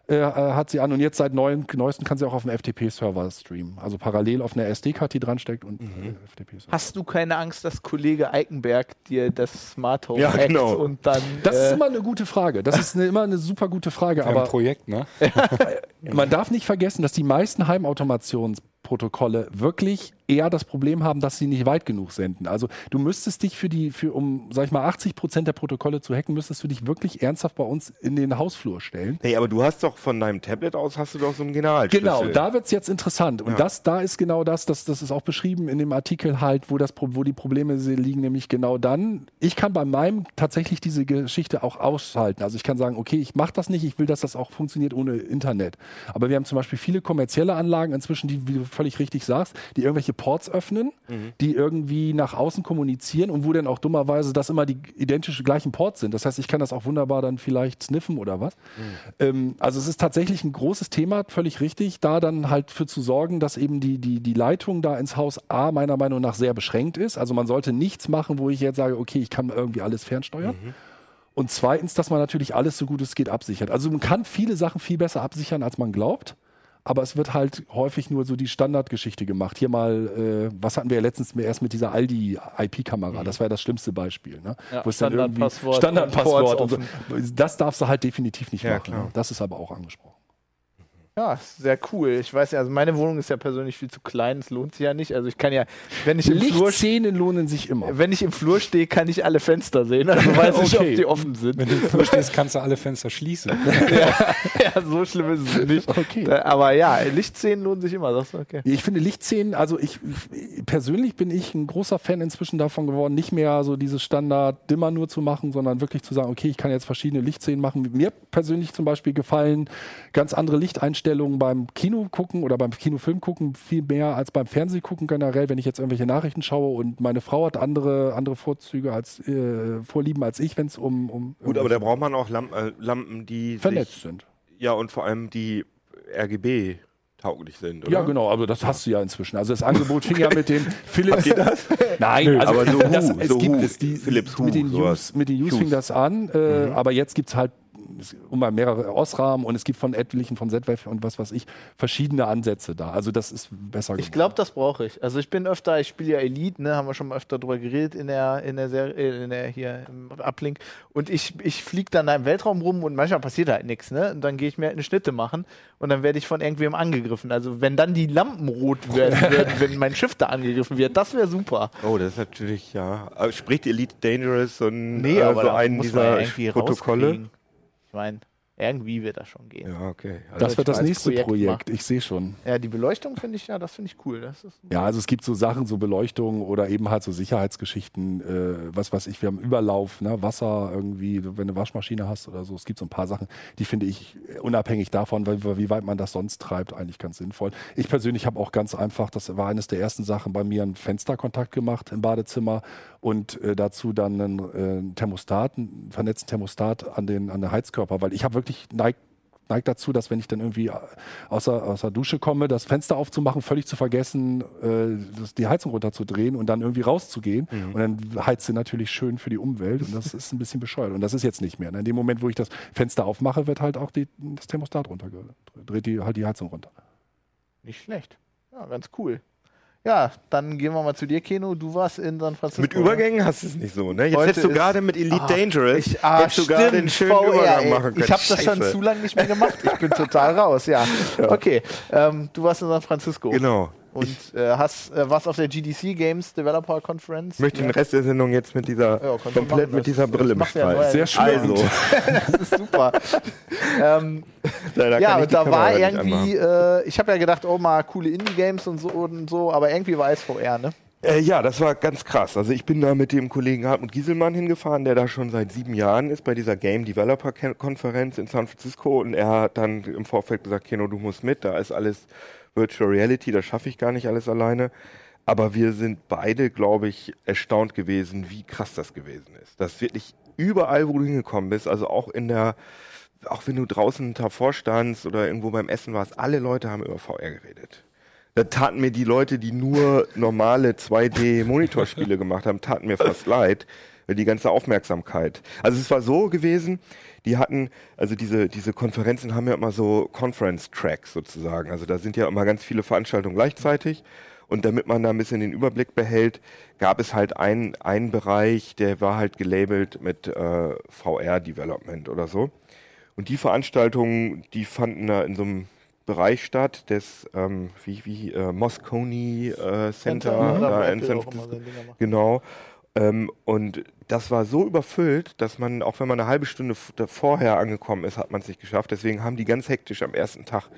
äh, äh, hat sie an und jetzt seit neuem, neuesten kann sie auch auf dem FTP-Server streamen. Also parallel auf einer SD-Card, die dran steckt und Mhm. äh, FTP-Server. Hast du keine Angst, dass Kollege Eikenberg dir das Smart Home Ja, hackt genau. und dann. Das ist äh, immer eine gute Frage. Das ist eine, immer eine super gute Frage. Ein Aber Projekt, ne? man darf nicht vergessen, dass die meisten Heimautomationsprotokolle wirklich eher das Problem haben, dass sie nicht weit genug senden. Also du müsstest dich für die, für um, sag ich mal, 80 Prozent der Protokolle zu hacken, müsstest du dich wirklich ernsthaft bei uns in den Hausflur stellen. Nee, aber du hast doch von deinem Tablet aus hast du doch so einen Generalschlüssel. Genau, da wird es jetzt interessant. Und Ja. das, da ist genau das, das, das ist auch beschrieben in dem Artikel halt, wo, das, wo die Probleme liegen, nämlich genau dann. Ich kann bei meinem tatsächlich diese Geschichte auch ausschalten. Also ich kann sagen, okay, ich mache das nicht, ich will, dass das auch funktioniert ohne Internet. Aber wir haben zum Beispiel viele kommerzielle Anlagen inzwischen, die, wie du völlig richtig sagst, die irgendwelche Ports öffnen, die irgendwie nach außen kommunizieren und wo dann auch dummerweise das immer die identisch gleichen Ports sind. Das heißt, ich kann das auch wunderbar dann vielleicht sniffen oder was. Ähm, also es ist tatsächlich ein großes Thema, völlig richtig, da dann halt für zu sorgen, dass eben die, die, die Leitung da ins Haus A meiner Meinung nach sehr beschränkt ist. Also man sollte nichts machen, wo ich jetzt sage, okay, ich kann irgendwie alles fernsteuern. Und zweitens, dass man natürlich alles so gut es geht absichert. Also man kann viele Sachen viel besser absichern, als man glaubt. Aber es wird halt häufig nur so die Standardgeschichte gemacht. Hier mal, äh, was hatten wir ja letztens erst mit dieser Aldi-IP-Kamera? Das war ja das schlimmste Beispiel. Ne? Ja, Wo es dann irgendwie- Standardpasswort und so. Das darfst du halt definitiv nicht Ja, machen. Ne? Das ist aber auch angesprochen. Ja, sehr cool. Ich weiß ja, also meine Wohnung ist ja persönlich viel zu klein, es lohnt sich ja nicht. Also ich kann ja, wenn ich im Flur Lichtszenen lohnen sich immer. wenn ich im Flur stehe, kann ich alle Fenster sehen. Also weiß ich, Okay. ob die offen sind. Wenn du im Flur stehst, kannst du alle Fenster schließen. ja, so schlimm ist es nicht. Okay. Da- Aber ja, Lichtszenen lohnen sich immer. Sagst du, okay. Ich finde Lichtszenen, also ich persönlich bin ich ein großer Fan inzwischen davon geworden, nicht mehr so dieses Standard Dimmer nur zu machen, sondern wirklich zu sagen, okay, ich kann jetzt verschiedene Lichtszenen machen. Mir persönlich zum Beispiel gefallen ganz andere Lichteinstellungen beim Kino gucken oder beim Kinofilm gucken viel mehr als beim Fernseh gucken generell, wenn ich jetzt irgendwelche Nachrichten schaue und meine Frau hat andere andere Vorzüge als äh, Vorlieben als ich, wenn es um, um Gut, aber da braucht man auch Lamp äh, Lampen, die vernetzt sich, sind. ja und vor allem die RGB tauglich sind, oder? Ja, genau, aber das hast du ja inzwischen. Also das Angebot fing ja mit den Philips. Ihr das? Nein, also aber so das, Hu, es so gibt Hu, es. Die, Philips Hu, mit den sowas. Hughes, mit den Hughes. fing das an, äh, aber jetzt gibt es halt um mal mehrere Osram und es gibt von etlichen, von ZWF und was weiß ich, verschiedene Ansätze da. Also das ist besser Ich geworden. glaube, das brauche ich. Also ich bin öfter, ich spiele ja Elite, ne, haben wir schon mal öfter drüber geredet in der, in der Serie, äh, in der hier im Uplink. Und ich, ich fliege dann da im Weltraum rum und manchmal passiert halt nichts, ne? Und dann gehe ich mir halt eine Schnitte machen und dann werde ich von irgendwem angegriffen. Also wenn dann die Lampen rot werden, werden wenn mein Schiff da angegriffen wird, das wäre super. Oh, das ist natürlich, ja. Spricht Elite Dangerous und Nee, äh, aber so einen dieser Protokolle? Ich meine, irgendwie wird das schon gehen. Ja, okay. Also, Das wird das nächste Projekt Projekt, ich sehe schon. Ja, die Beleuchtung finde ich, ja, das finde ich cool. Das ist Ja, also es gibt so Sachen, so Beleuchtung oder eben halt so Sicherheitsgeschichten, äh, was weiß ich, wir haben Überlauf, ne, Wasser irgendwie, wenn du eine Waschmaschine hast oder so. Es gibt so ein paar Sachen, die finde ich äh, unabhängig davon, weil, wie weit man das sonst treibt, eigentlich ganz sinnvoll. Ich persönlich habe auch ganz einfach, das war eines der ersten Sachen bei mir, einen Fensterkontakt gemacht im Badezimmer und äh, dazu dann einen äh, Thermostat, einen vernetzten Thermostat an den, an den Heizkörper, weil ich habe wirklich neigt neigt dazu, dass wenn ich dann irgendwie aus der, aus der Dusche komme, das Fenster aufzumachen, völlig zu vergessen, äh, das, die Heizung runterzudrehen und dann irgendwie rauszugehen. Und dann heizt sie natürlich schön für die Umwelt und das ist ein bisschen bescheuert. Und das ist jetzt nicht mehr. In dem Moment, wo ich das Fenster aufmache, wird halt auch die, das Thermostat runtergedreht, dreht die, halt die Heizung runter. nicht schlecht. Ja, ganz cool. Ja, dann gehen wir mal zu dir, Keno. Du warst in San Francisco. Mit? Übergängen hast du es nicht so, ne? Jetzt Heute hättest du gerade mit Elite Ah, Dangerous, Ich, ah, hättest du gerade einen stimmt, schönen VR, Übergang ey. machen können. Ich habe das schon zu lange nicht mehr gemacht. Ich bin total raus, ja. Okay, ähm, du warst in San Francisco. Genau. Und äh, hast, äh, warst auf der GDC Games Developer Conference. Ich möchte ja. den Rest der Sendung jetzt mit dieser, Ja, komplett mit dieser Brille ja bestreiten. neu. Sehr schön. Also, das ist super. ähm, leider ja, und da Kamera war irgendwie, äh, ich habe ja gedacht, oh mal coole Indie-Games und so und so, aber irgendwie war es VR, ne? Äh, ja, das war ganz krass. Also ich bin da mit dem Kollegen Hartmut Gieselmann hingefahren, der da schon seit sieben Jahren ist bei dieser Game Developer Konferenz in San Francisco und er hat dann im Vorfeld gesagt, Keno, du musst mit, da ist alles Virtual Reality, das schaffe ich gar nicht alles alleine. Aber wir sind beide, glaube ich, erstaunt gewesen, wie krass das gewesen ist. Das wirklich überall, wo du hingekommen bist, also auch in der, auch wenn du draußen davor standst oder irgendwo beim Essen warst, alle Leute haben über VR geredet. Da taten mir die Leute, die nur normale 2D-Monitorspiele gemacht haben, taten mir fast leid, die ganze Aufmerksamkeit. Also es war so gewesen, die hatten, also diese, diese Konferenzen haben ja immer so Conference-Tracks sozusagen. Also da sind ja immer ganz viele Veranstaltungen gleichzeitig. Und damit man da ein bisschen den Überblick behält, gab es halt einen, einen Bereich, der war halt gelabelt mit äh, VR-Development oder so. Und die Veranstaltungen, die fanden da in so einem Bereich statt, des, ähm, wie, wie, äh, Moscone äh, Center, ne? da in San Francisco. Genau. Ähm, und das war so überfüllt, dass man, auch wenn man eine halbe Stunde vorher angekommen ist, hat man es nicht geschafft. Deswegen haben die ganz hektisch am ersten Tag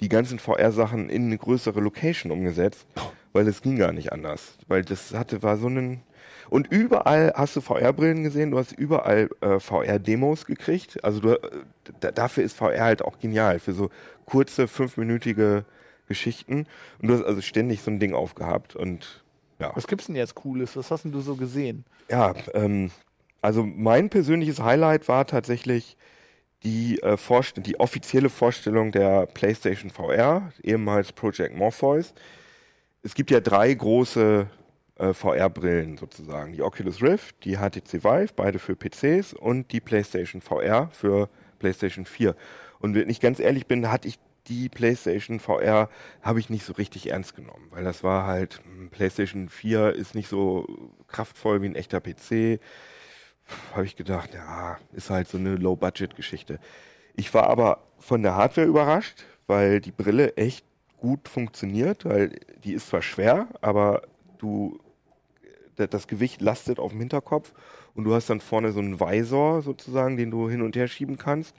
die ganzen VR-Sachen in eine größere Location umgesetzt, weil es ging gar nicht anders. Weil das hatte, war so ein. Und überall hast du VR-Brillen gesehen, du hast überall äh, VR-Demos gekriegt. Also du, äh, da, dafür ist VR halt auch genial, für so kurze, fünfminütige Geschichten. Und du hast also ständig so ein Ding aufgehabt und ja. Was gibt's denn jetzt Cooles? Was hast denn du so gesehen? Ja, ähm, also mein persönliches Highlight war tatsächlich die, äh, Vorst die offizielle Vorstellung der PlayStation VR, ehemals Project Morpheus. Es gibt ja drei große äh, VR-Brillen sozusagen. Die Oculus Rift, die HTC Vive, beide für PCs und die PlayStation VR für PlayStation 4. Und wenn ich ganz ehrlich bin, hatte ich die PlayStation VR habe ich nicht so richtig ernst genommen, weil das war halt, hm, PlayStation 4 ist nicht so kraftvoll wie ein echter PC. Habe ich gedacht, ja, ist halt so eine Low-Budget-Geschichte. Ich war aber von der Hardware überrascht, weil die Brille echt gut funktioniert, weil die ist zwar schwer, aber du da- das Gewicht lastet auf dem Hinterkopf und du hast dann vorne so einen Visor sozusagen, den du hin und her schieben kannst.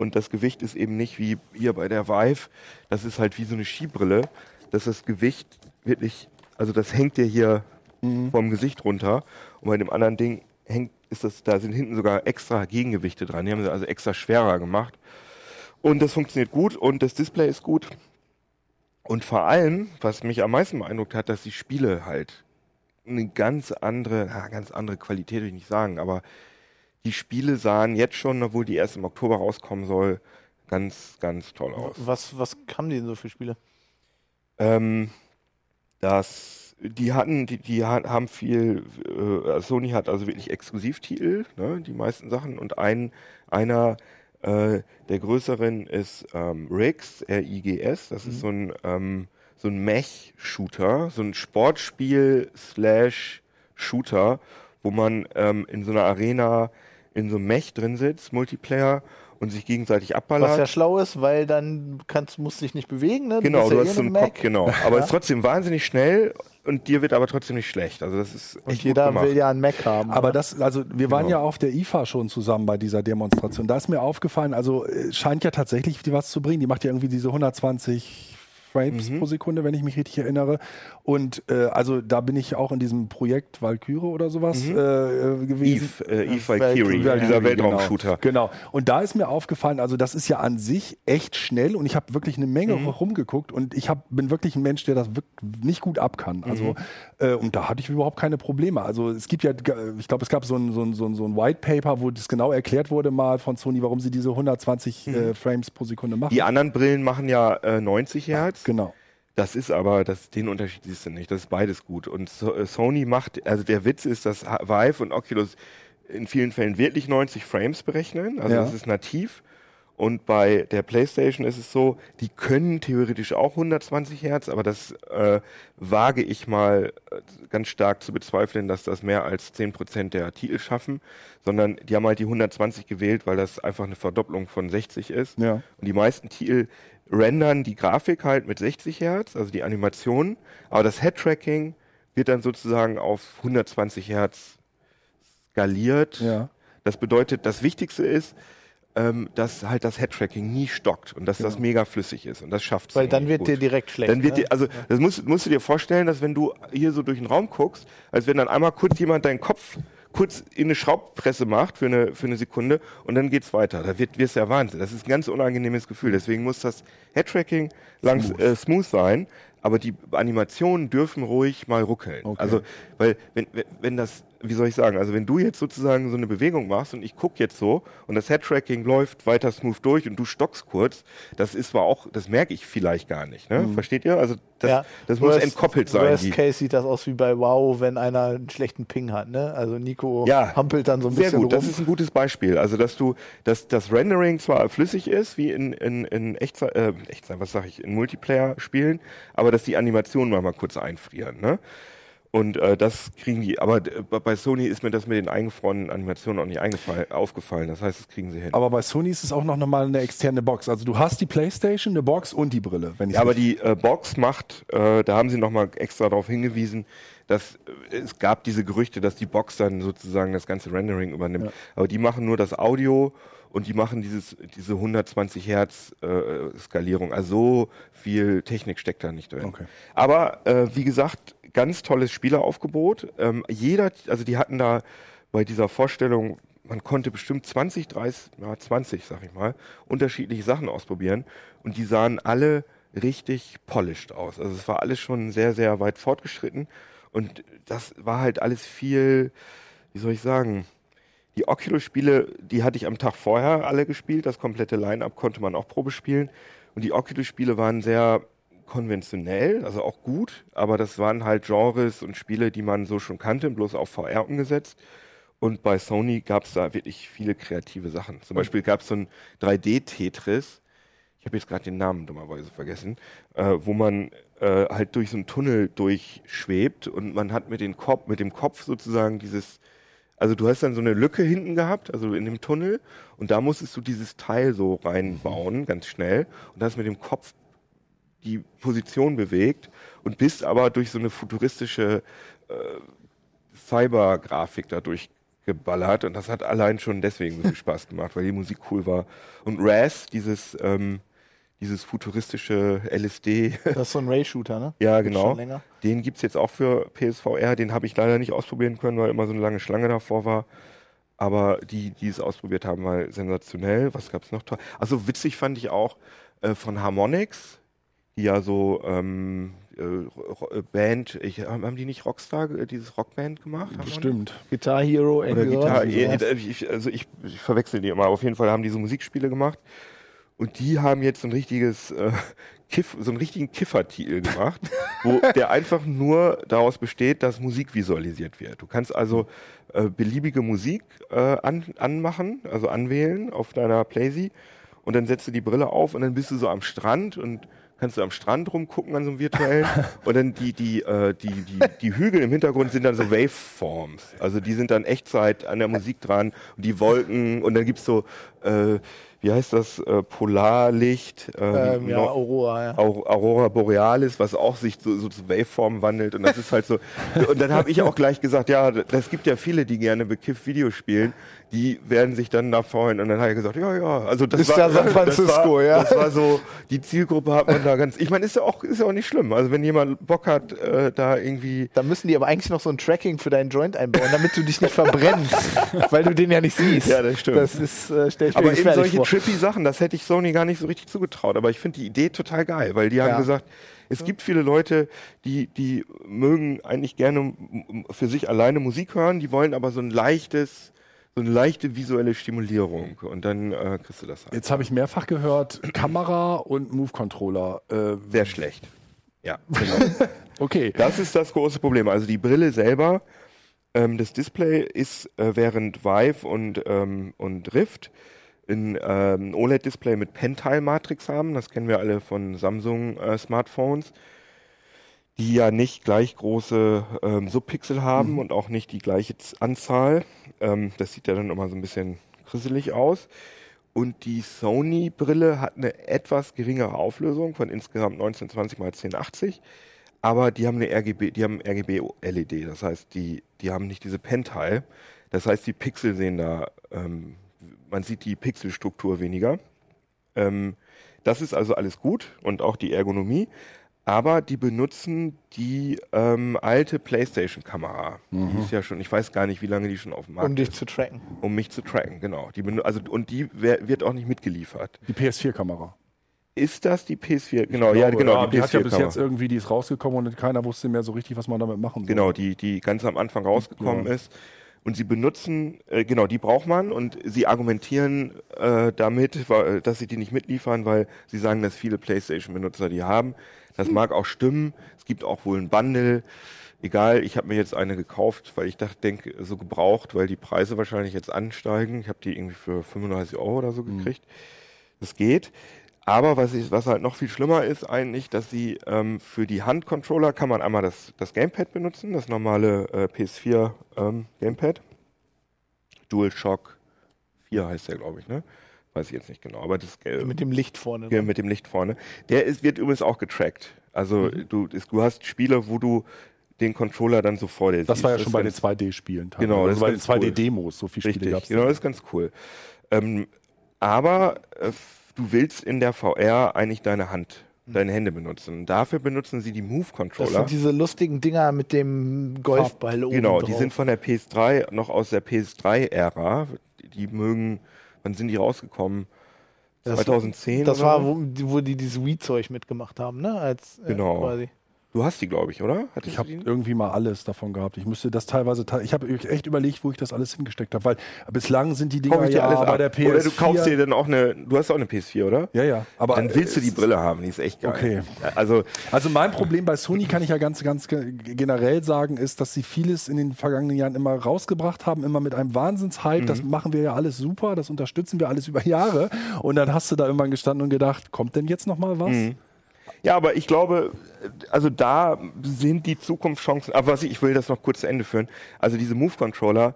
Und das Gewicht ist eben nicht wie hier bei der Vive, das ist halt wie so eine Skibrille, dass das Gewicht wirklich, also das hängt dir hier vom Gesicht runter und bei dem anderen Ding hängt, ist das, da sind hinten sogar extra Gegengewichte dran, die haben sie also extra schwerer gemacht. Und das funktioniert gut und das Display ist gut. Und vor allem, was mich am meisten beeindruckt hat, dass die Spiele halt eine ganz andere, na, ganz andere Qualität will ich nicht sagen, aber die Spiele sahen jetzt schon, obwohl die erst im Oktober rauskommen soll, ganz, ganz toll aus. Was, was haben die denn so für Spiele? Ähm, das, die hatten, die, die ha- haben viel, äh, Sony hat also wirklich Exklusivtitel, ne, die meisten Sachen und ein, einer Äh, der größeren ist ähm, Riggs, R-I-G-S. Das Mhm. ist so ein, ähm, so ein Mech-Shooter, so ein Sportspiel slash Shooter, wo man ähm, in so einer Arena in so einem Mech drin sitzt, Multiplayer, und sich gegenseitig abballert. Was ja schlau ist, weil dann kannst, musst du dich nicht bewegen, ne? Genau, bist du ja hast eh so einen eine Kopf, genau. Aber es ist trotzdem wahnsinnig schnell und dir wird aber trotzdem nicht schlecht. Also das ist echt Und jeder will ja einen Mac haben. Aber oder? das, also wir waren Genau. ja auf der IFA schon zusammen bei dieser Demonstration. Da ist mir aufgefallen, also äh, scheint ja tatsächlich die was zu bringen. Die macht ja irgendwie diese 120 Frames Mhm. pro Sekunde, wenn ich mich richtig erinnere. Und äh, also da bin ich auch in diesem Projekt Valkyrie oder sowas äh, äh, gewesen. Eve, äh, Eve Valkyrie, Valkyrie, dieser Genau. Weltraumshooter. Genau. Und da ist mir aufgefallen, also das ist ja an sich echt schnell und ich habe wirklich eine Menge Mhm. rumgeguckt und ich hab, bin wirklich ein Mensch, der das wirklich nicht gut ab kann. Also Mhm. Äh, und da hatte ich überhaupt keine Probleme. Also es gibt ja, ich glaube, es gab so ein, so, ein, so, ein, so ein White Paper, wo das genau erklärt wurde mal von Sony, warum sie diese 120 äh, Frames pro Sekunde machen. Mhm. Die anderen Brillen machen ja äh, 90 Hertz. Genau. Das ist aber, das, den Unterschied siehst du nicht. Das ist beides gut. Und so, äh, Sony macht, also der Witz ist, dass Vive und Oculus in vielen Fällen wirklich 90 Frames berechnen. Also Ja. das ist nativ. Und bei der PlayStation ist es so, die können theoretisch auch 120 Hertz, aber das äh, wage ich mal äh, ganz stark zu bezweifeln, dass das mehr als 10% der Titel schaffen, sondern die haben halt die 120 gewählt, weil das einfach eine Verdopplung von 60 ist. Ja. Und die meisten Titel rendern die Grafik halt mit 60 Hertz, also die Animationen, aber das Head-Tracking wird dann sozusagen auf 120 Hertz skaliert. Ja. Das bedeutet, das Wichtigste ist, ähm, dass halt das Head-Tracking nie stockt und dass das mega flüssig ist und das schafft weil dann wird dir direkt schlecht. dann wird ne? dir, also das musst, musst du dir vorstellen, dass wenn du hier so durch den Raum guckst, als wenn dann einmal kurz jemand deinen Kopf kurz in eine Schraubpresse macht für eine, für eine Sekunde und dann geht's weiter. Da wird wirst du ja Wahnsinn. Das ist ein ganz unangenehmes Gefühl. Deswegen muss das Headtracking langs smooth. Äh, smooth sein, aber die Animationen dürfen ruhig mal ruckeln. Okay. Also, weil wenn, wenn, wenn das, wie soll ich sagen, also wenn du jetzt sozusagen so eine Bewegung machst und ich guck jetzt so und das Headtracking läuft weiter smooth durch und du stockst kurz, das ist zwar auch, das merke ich vielleicht gar nicht. Ne? Versteht ihr? Also das, ja. das muss Worst- entkoppelt sein. Worst Case sieht das aus wie bei WoW, wenn einer einen schlechten Ping hat. Ne? Also Nico Ja, hampelt dann so ein Sehr bisschen gut, rum. das ist ein gutes Beispiel. Also, dass du, dass das Rendering zwar flüssig ist, wie in, in, in Echtzeit, äh, Echtzeit, was sag ich, in Multiplayer-Spielen, aber dass die Animationen mal, mal kurz einfrieren, ne? Und äh, das kriegen die, aber äh, bei Sony ist mir das mit den eingefrorenen Animationen auch nicht eingefallen, aufgefallen. Das heißt, das kriegen sie hin. Aber bei Sony ist es auch noch mal eine externe Box. Also du hast die Playstation, eine Box und die Brille. Wenn Ja, aber die äh, Box macht, äh, da haben sie nochmal extra darauf hingewiesen, dass äh, es gab diese Gerüchte, dass die Box dann sozusagen das ganze Rendering übernimmt. Aber die machen nur das Audio und die machen dieses, diese 120 Hertz äh, Skalierung. Also so viel Technik steckt da nicht drin. Okay. Aber äh, wie gesagt, ganz tolles Spieleraufgebot. Ähm, jeder, also die hatten da bei dieser Vorstellung, man konnte bestimmt 20, 30, ja 20, sag ich mal, unterschiedliche Sachen ausprobieren und die sahen alle richtig polished aus. Also es war alles schon sehr, sehr weit fortgeschritten und das war halt alles viel, wie soll ich sagen, die Oculus-Spiele, die hatte ich am Tag vorher alle gespielt. Das komplette Line-Up konnte man auch Probe spielen. Und die Oculus-Spiele waren sehr konventionell, also auch gut, aber das waren halt Genres und Spiele, die man so schon kannte, bloß auf VR umgesetzt. Und bei Sony gab es da wirklich viele kreative Sachen. Zum Beispiel gab es so ein 3D-Tetris, ich habe jetzt gerade den Namen dummerweise vergessen, äh, wo man äh, halt durch so einen Tunnel durchschwebt und man hat mit, Kopf, mit dem Kopf sozusagen dieses, also du hast dann so eine Lücke hinten gehabt, also in dem Tunnel und da musstest du dieses Teil so reinbauen, ganz schnell und hast mit dem Kopf die Position bewegt und bist aber durch so eine futuristische äh, Cyber-Grafik dadurch geballert und das hat allein schon deswegen so viel Spaß gemacht, weil die Musik cool war. Und Raz, dieses, ähm, dieses futuristische LSD, Das ist so ein Ray-Shooter, ne? ja genau, den gibt's jetzt auch für PSVR, den habe ich leider nicht ausprobieren können, weil immer so eine lange Schlange davor war. Aber die, die es ausprobiert haben, war sensationell. Was gab's noch? toll? Also witzig fand ich auch äh, von Harmonix, die ja so ähm, äh, äh, Band, ich, haben die nicht Rockstar, äh, dieses Rockband gemacht? Bestimmt. Guitar Hero, Oder äh, ich, also ich, ich verwechsel die immer. Auf jeden Fall haben die so Musikspiele gemacht. Und die haben jetzt so ein richtiges äh, Kiff, so einen richtigen Kiffer-Titel gemacht. wo der einfach nur daraus besteht, dass Musik visualisiert wird. Du kannst also äh, beliebige Musik äh, an, anmachen, also anwählen auf deiner Playsee und dann setzt du die Brille auf und dann bist du so am Strand und kannst du am Strand rumgucken an so einem virtuellen und dann die, die, äh, die, die, die Hügel im Hintergrund sind dann so Waveforms. Also die sind dann Echtzeit an der Musik dran und die Wolken und dann gibt's so, äh, wie heißt das, äh, Polarlicht, äh, Ähm, ja, Aurora, ja. Au- Aurora Borealis, was auch sich so, so zu Waveformen wandelt und das ist halt so. Und dann habe ich auch gleich gesagt, ja, das gibt ja viele, die gerne bekifft Videos spielen, die werden sich dann da freuen. Und dann hat er gesagt, ja, ja, also das Ist war da San Francisco, das war, ja. Das war so, die Zielgruppe hat man da ganz. Ich meine, ist ja auch ist ja auch nicht schlimm. Also wenn jemand Bock hat, äh, da irgendwie Da müssen die aber eigentlich noch so ein Tracking für deinen Joint einbauen, damit du dich nicht verbrennst, weil du den ja nicht siehst. Ja, das stimmt. Das ist, äh, stell ich Aber eben solche vor. trippy Sachen, das hätte ich Sony gar nicht so richtig zugetraut. Aber ich finde die Idee total geil, weil die haben Ja. gesagt, es gibt viele Leute, die, die mögen eigentlich gerne für sich alleine Musik hören, die wollen aber so ein leichtes, so eine leichte visuelle Stimulierung. Und dann äh, kriegst du das halt. Jetzt habe ich mehrfach gehört, Kamera und Move-Controller. Äh, Sehr schlecht. Ja, genau. okay. Das ist das große Problem. Also die Brille selber, ähm, das Display ist äh, während Vive und, ähm, und Rift ein ähm, OLED-Display mit Pentile-Matrix haben. Das kennen wir alle von Samsung-Smartphones, die ja nicht gleich große ähm, Subpixel haben und auch nicht die gleiche Anzahl. Ähm, das sieht ja dann immer so ein bisschen grisselig aus. Und die Sony-Brille hat eine etwas geringere Auflösung von insgesamt 1920 x 1080. Aber die haben eine RGB, die haben RGB-LED. Das heißt, die, die haben nicht diese Pentile. Das heißt, die Pixel sehen da, ähm, man sieht die Pixelstruktur weniger. Ähm, das ist also alles gut und auch die Ergonomie. Aber die benutzen die ähm, alte PlayStation-Kamera. Die ist ja schon, ich weiß gar nicht, wie lange die schon auf dem Markt um dich ist, zu tracken. um mich zu tracken, genau. Die also, und die wer- wird auch nicht mitgeliefert. Die PS4-Kamera. Ist das die PS4? Genau, ja, genau. die, hat ja bis PS4-Kamera. jetzt irgendwie, die ist rausgekommen und keiner wusste mehr so richtig, was man damit machen soll. Genau, die, die ganz am Anfang rausgekommen Ja. ist. Und sie benutzen, äh, genau, die braucht man und sie argumentieren äh, damit, dass sie die nicht mitliefern, weil sie sagen, dass viele PlayStation-Benutzer die haben. Das mag auch stimmen. Es gibt auch wohl ein Bundle. Egal, ich habe mir jetzt eine gekauft, weil ich dachte, denke, so gebraucht, weil die Preise wahrscheinlich jetzt ansteigen. Ich habe die irgendwie für 35 Euro oder so gekriegt. Das geht. Aber was, ich, was halt noch viel schlimmer ist eigentlich, dass sie ähm, für die Handcontroller kann man einmal das, das Gamepad benutzen, das normale äh, PS4 ähm, Gamepad. DualShock 4 heißt der, glaube ich, ne? Weiß ich jetzt nicht genau. Aber das äh, Mit dem Licht vorne. ja, mit dem Licht vorne. Der ist, wird übrigens auch getrackt. Also Mhm. du, ist, du hast Spiele, wo du den Controller dann so vor dir Das siehst. war ja schon bei den ist 2D-Spielen. Genau, das also bei den ist ganz cool. 2D-Demos. So viele Spiele Richtig, gab es. genau, das ist ganz cool. Ähm, aber äh, du willst in der VR eigentlich deine Hand, deine Hände benutzen. Dafür benutzen sie die Das Move-Controller. sind diese lustigen Dinger mit dem Golfball oben Genau, drauf. die sind von der PS3, noch aus der PS3-Ära. Die, die mögen, wann sind die rausgekommen? Das- 2010 Das oder war, wo, die- wo die dieses Wii-Zeug mitgemacht haben, ne? Als, äh, Genau. quasi. Du hast die, glaube ich, oder? Hattest Ich habe irgendwie mal alles davon gehabt. Ich müsste das teilweise, te- ich habe echt überlegt, wo ich das alles hingesteckt habe, weil bislang sind die Dinger ja alles bei ab. der PS4. Oder du kaufst dir dann auch eine, du hast auch eine PS4, oder? ja, ja. Aber Dann willst du die Brille haben, die ist echt geil. Okay. Also, Also mein Problem bei Sony kann ich ja ganz, ganz ge- generell sagen, ist, dass sie vieles in den vergangenen Jahren immer rausgebracht haben, immer mit einem Wahnsinnshype. Das Mhm. machen wir ja alles super, das unterstützen wir alles über Jahre. Und dann hast du da irgendwann gestanden und gedacht, kommt denn jetzt noch mal was? Mhm. Ja, aber ich glaube, also da sind die Zukunftschancen, aber was ich, ich will das noch kurz zu Ende führen. Also diese Move-Controller,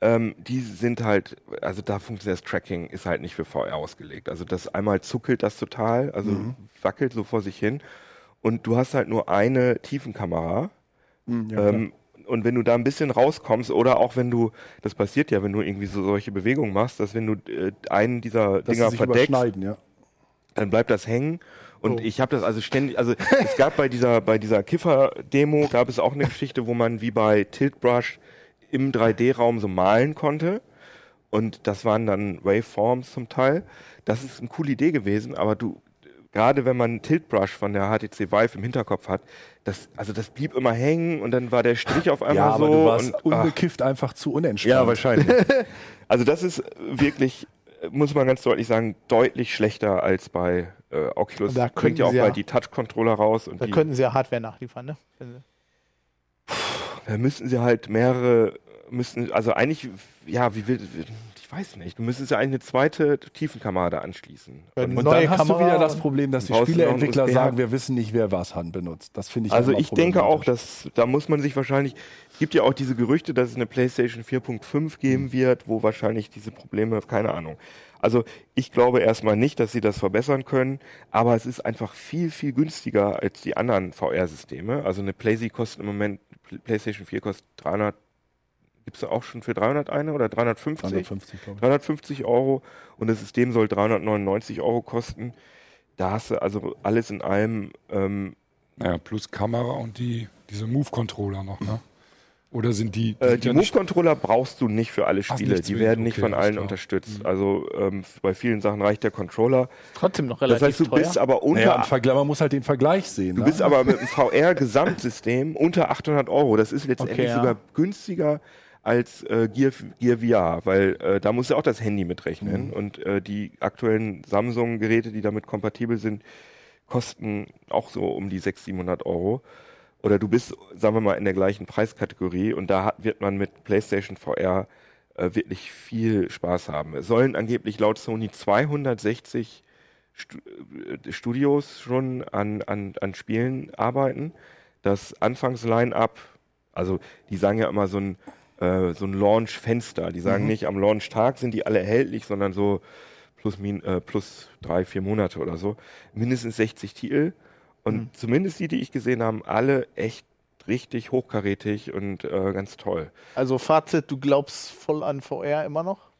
ähm, die sind halt, also da funktioniert das Tracking, ist halt nicht für VR ausgelegt. Also das einmal zuckelt das total, also Mhm. wackelt so vor sich hin. Und du hast halt nur eine Tiefenkamera. Hm, ja. Ähm, und wenn du da ein bisschen rauskommst, oder auch wenn du, das passiert ja, wenn du irgendwie so solche Bewegungen machst, dass wenn du äh, einen dieser dass Dinger verdeckst, ja. dann bleibt das hängen. Und Oh. ich habe das also ständig, also es gab bei dieser, bei dieser Kiffer-Demo, gab es auch eine Geschichte, wo man wie bei Tiltbrush im 3D-Raum so malen konnte. Und das waren dann Waveforms zum Teil. Das ist eine coole Idee gewesen, aber du, gerade wenn man Tiltbrush von der HTC Vive im Hinterkopf hat, das, also das blieb immer hängen und dann war der Strich auf einmal Ja, aber so. du warst und, ach, unbekifft einfach zu unentspannt. ja, wahrscheinlich. also das ist wirklich muss man ganz deutlich sagen, deutlich schlechter als bei äh, Oculus. Da Bringt könnten ja auch bald die Touch-Controller raus und Da die, könnten sie ja Hardware nachliefern, ne? Da müssten sie halt mehrere, müssten, also eigentlich, ja, wie will, ich weiß nicht, du müsstest ja eigentlich eine zweite Tiefenkamera da anschließen. Und Und dann hast Kamera du wieder das Problem, dass die Spieleentwickler sagen, wir wissen nicht, wer was han benutzt. Das finde ich Also ich denke auch, dass da muss man sich wahrscheinlich, es gibt ja auch diese Gerüchte, dass es eine PlayStation 4.5 geben wird, wo wahrscheinlich diese Probleme, keine Ahnung. Also ich glaube erstmal nicht, dass sie das verbessern können, aber es ist einfach viel, viel günstiger als die anderen VR-Systeme. Also eine PlayStation kostet im Moment, PlayStation 4 kostet 300, gibt es auch schon für 300 eine oder 350? 350, glaube ich. 350 Euro und das System soll 399 Euro kosten. Da hast du also alles in allem ähm, Naja, plus Kamera und die, diese Move-Controller noch, ne? Oder sind die. Äh, die ja nicht- Move-Controller brauchst du nicht für alle Spiele. nicht Die werden nicht okay, von alles allen unterstützt. Mhm. Also ähm, bei vielen Sachen reicht der Controller. Trotzdem noch Das relativ heißt, du teuer. bist aber unter, Naja, Vergleich- man muss halt den Vergleich sehen. du ne? bist aber mit dem VR-Gesamtsystem unter 800 Euro. Das ist letztendlich Okay, ja. sogar günstiger als äh, Gear, Gear VR, weil äh, da musst du auch das Handy mitrechnen. Und äh, die aktuellen Samsung-Geräte, die damit kompatibel sind, kosten auch so um die 600, 700 Euro. Oder du bist, sagen wir mal, in der gleichen Preiskategorie und da hat, wird man mit PlayStation VR äh, wirklich viel Spaß haben. Es sollen angeblich laut Sony 260 Stu äh, Studios schon an, an, an Spielen arbeiten. Das Anfangs-Line-Up, also die sagen ja immer so ein, äh, so ein Launch-Fenster. Die sagen nicht, am Launch-Tag sind die alle erhältlich, sondern so plus, min, äh, plus drei, vier Monate oder so. Mindestens 60 Titel. Und zumindest die, die ich gesehen habe, alle echt richtig hochkarätig und äh, ganz toll. Also Fazit, du glaubst voll an VR immer noch?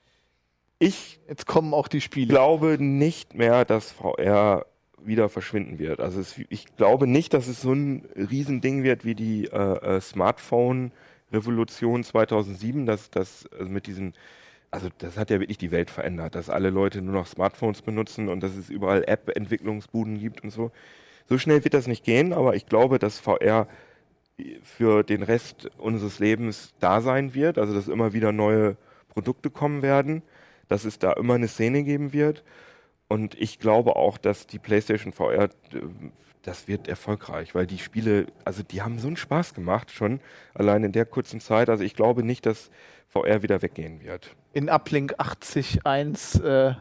Ich Jetzt kommen auch die Spiele. glaube nicht mehr, dass VR wieder verschwinden wird. Also es, ich glaube nicht, dass es so ein Riesending wird wie die äh, äh, Smartphone-Revolution 2007, dass das also mit diesen, also das hat ja wirklich die Welt verändert, dass alle Leute nur noch Smartphones benutzen und dass es überall App-Entwicklungsbuden gibt und so. So schnell wird das nicht gehen, aber ich glaube, dass VR für den Rest unseres Lebens da sein wird, also dass immer wieder neue Produkte kommen werden, dass es da immer eine Szene geben wird. Und ich glaube auch, dass die PlayStation VR, äh, das wird erfolgreich, weil die Spiele, also die haben so einen Spaß gemacht schon, allein in der kurzen Zeit. Also ich glaube nicht, dass VR wieder weggehen wird. In Uplink 80.1 äh,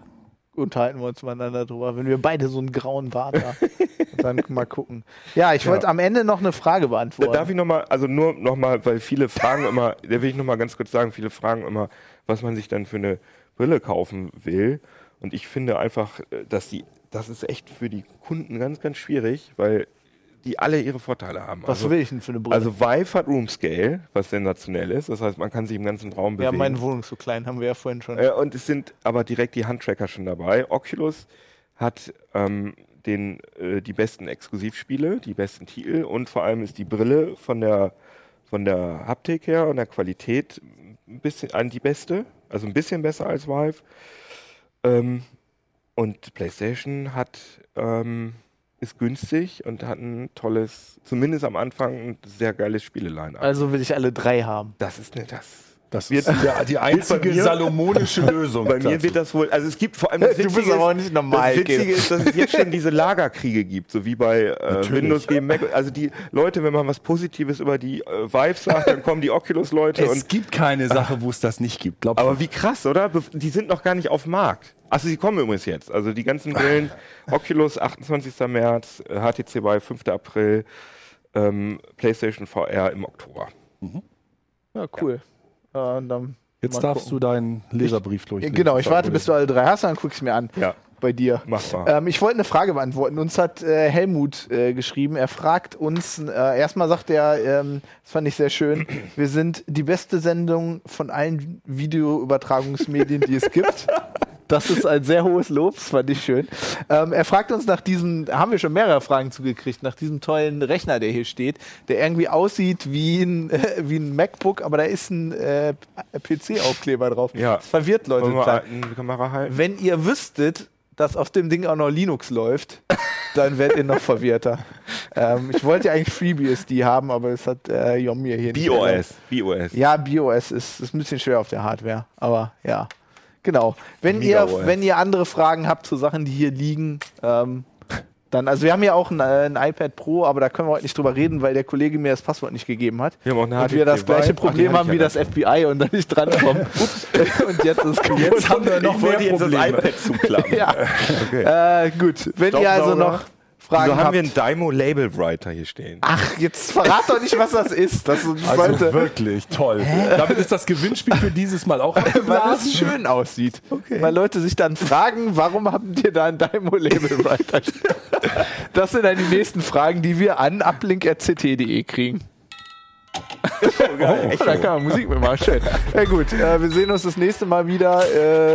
unterhalten wir uns miteinander drüber, wenn wir beide so einen grauen Bart haben. Dann mal gucken. Ja, ich Ja. wollte am Ende noch eine Frage beantworten. darf ich nochmal, also nur nochmal, weil viele fragen immer, da will ich nochmal ganz kurz sagen, viele fragen immer, was man sich dann für eine Brille kaufen will. Und ich finde einfach, äh, dass die, das ist echt für die Kunden ganz, ganz schwierig, weil die alle ihre Vorteile haben. Was also, will ich denn für eine Brille? also Vive hat Room Scale, was sensationell ist. Das heißt, man kann sich im ganzen Raum ja, bewegen. meine Wohnung ist so klein, haben wir ja vorhin schon. Äh, und es sind aber direkt die Handtracker schon dabei. Oculus hat ähm, den, äh, die besten Exklusivspiele, die besten Titel und vor allem ist die Brille von der, von der Haptik her und der Qualität ein bisschen an die beste, also ein bisschen besser als Vive. Ähm, und PlayStation hat ähm, ist günstig und hat ein tolles, zumindest am Anfang, ein sehr geiles Spieleline. Also will ich alle drei haben. das ist nicht das. Das wird- ist der, die einzige mir- salomonische Lösung. Bei mir wird das wohl, also es gibt vor allem das Du bist Witzige aber auch ist- nicht normal, Das Witzige ist, dass es jetzt schon diese Lagerkriege gibt, so wie bei äh. Windows gegen Mac. Also die Leute, wenn man was Positives über die äh, Vive sagt, dann kommen die Oculus-Leute es und gibt keine Sache, wo es das nicht gibt. Glaub aber wie krass, oder? Die sind noch gar nicht auf dem Markt. Also sie kommen übrigens jetzt. Also die ganzen Brillen, Oculus 28. März, HTC Vive 5. April, ähm, PlayStation VR im Oktober. Ja, cool. Und dann Jetzt darfst gucken. du deinen Leserbrief durchlesen. Genau, ich warte, bis du alle drei hast, dann guck ich mir an. Ja, Bei dir. mach mal. Ähm, ich wollte eine Frage beantworten. Uns hat äh, Helmut äh, geschrieben. Er fragt uns, äh, erstmal sagt er, ähm, das fand ich sehr schön, wir sind die beste Sendung von allen Videoübertragungsmedien, die es gibt. Das ist ein sehr hohes Lob, das fand ich schön. Ähm, er fragt uns nach diesem, haben wir schon mehrere Fragen zugekriegt, nach diesem tollen Rechner, der hier steht, der irgendwie aussieht wie ein, äh, wie ein MacBook, aber da ist ein äh, PC-Aufkleber drauf. Ja. Das verwirrt Leute? Wenn ihr wüsstet, dass auf dem Ding auch noch Linux läuft, dann werdet ihr noch verwirrter. ähm, ich wollte ja eigentlich FreeBSD haben, aber es hat äh, mir hier nicht erlaubt. BOS. BOS. Ja, BOS ist, ist ein bisschen schwer auf der Hardware, aber ja. Genau. Wenn ihr, wenn ihr andere Fragen habt zu Sachen, die hier liegen, ähm, dann, also wir haben ja auch ein, äh, ein iPad Pro, aber da können wir heute nicht drüber reden, weil der Kollege mir das Passwort nicht gegeben hat. Wir haben auch eine und wir das gleiche. Ach, Problem hatte haben wie das FBI und dann nicht drankommen. und jetzt ist kaputt. Jetzt haben wir noch mehr jetzt das Probleme. iPad zuklappen. ja. Okay. äh, gut, wenn ihr also noch Fragen Wieso haben habt. wir einen Dymo Label Writer hier stehen? Ach, jetzt verrat doch nicht, was das ist. Das, Also sollte, wirklich toll. Damit ist das Gewinnspiel für dieses Mal auch weil es schön aussieht. Weil Leute sich dann fragen, warum habt ihr da ein Dymo-Label Writer? Das sind dann die nächsten Fragen, die wir an uplink.ct.de kriegen. Oh, da kann man Musik mitmachen. Schön. Ja gut, äh, wir sehen uns das nächste Mal wieder.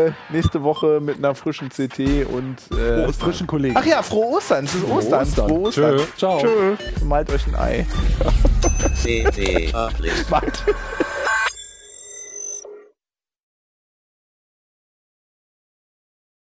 Äh, nächste Woche mit einer frischen CT und äh, frischen Kollegen. Ach ja, frohe Ostern. Es ist Ostern. Ostern. Frohe Ostern. Tschö. Ciao. Tschö. Malt euch ein Ei. Uplink. Malt.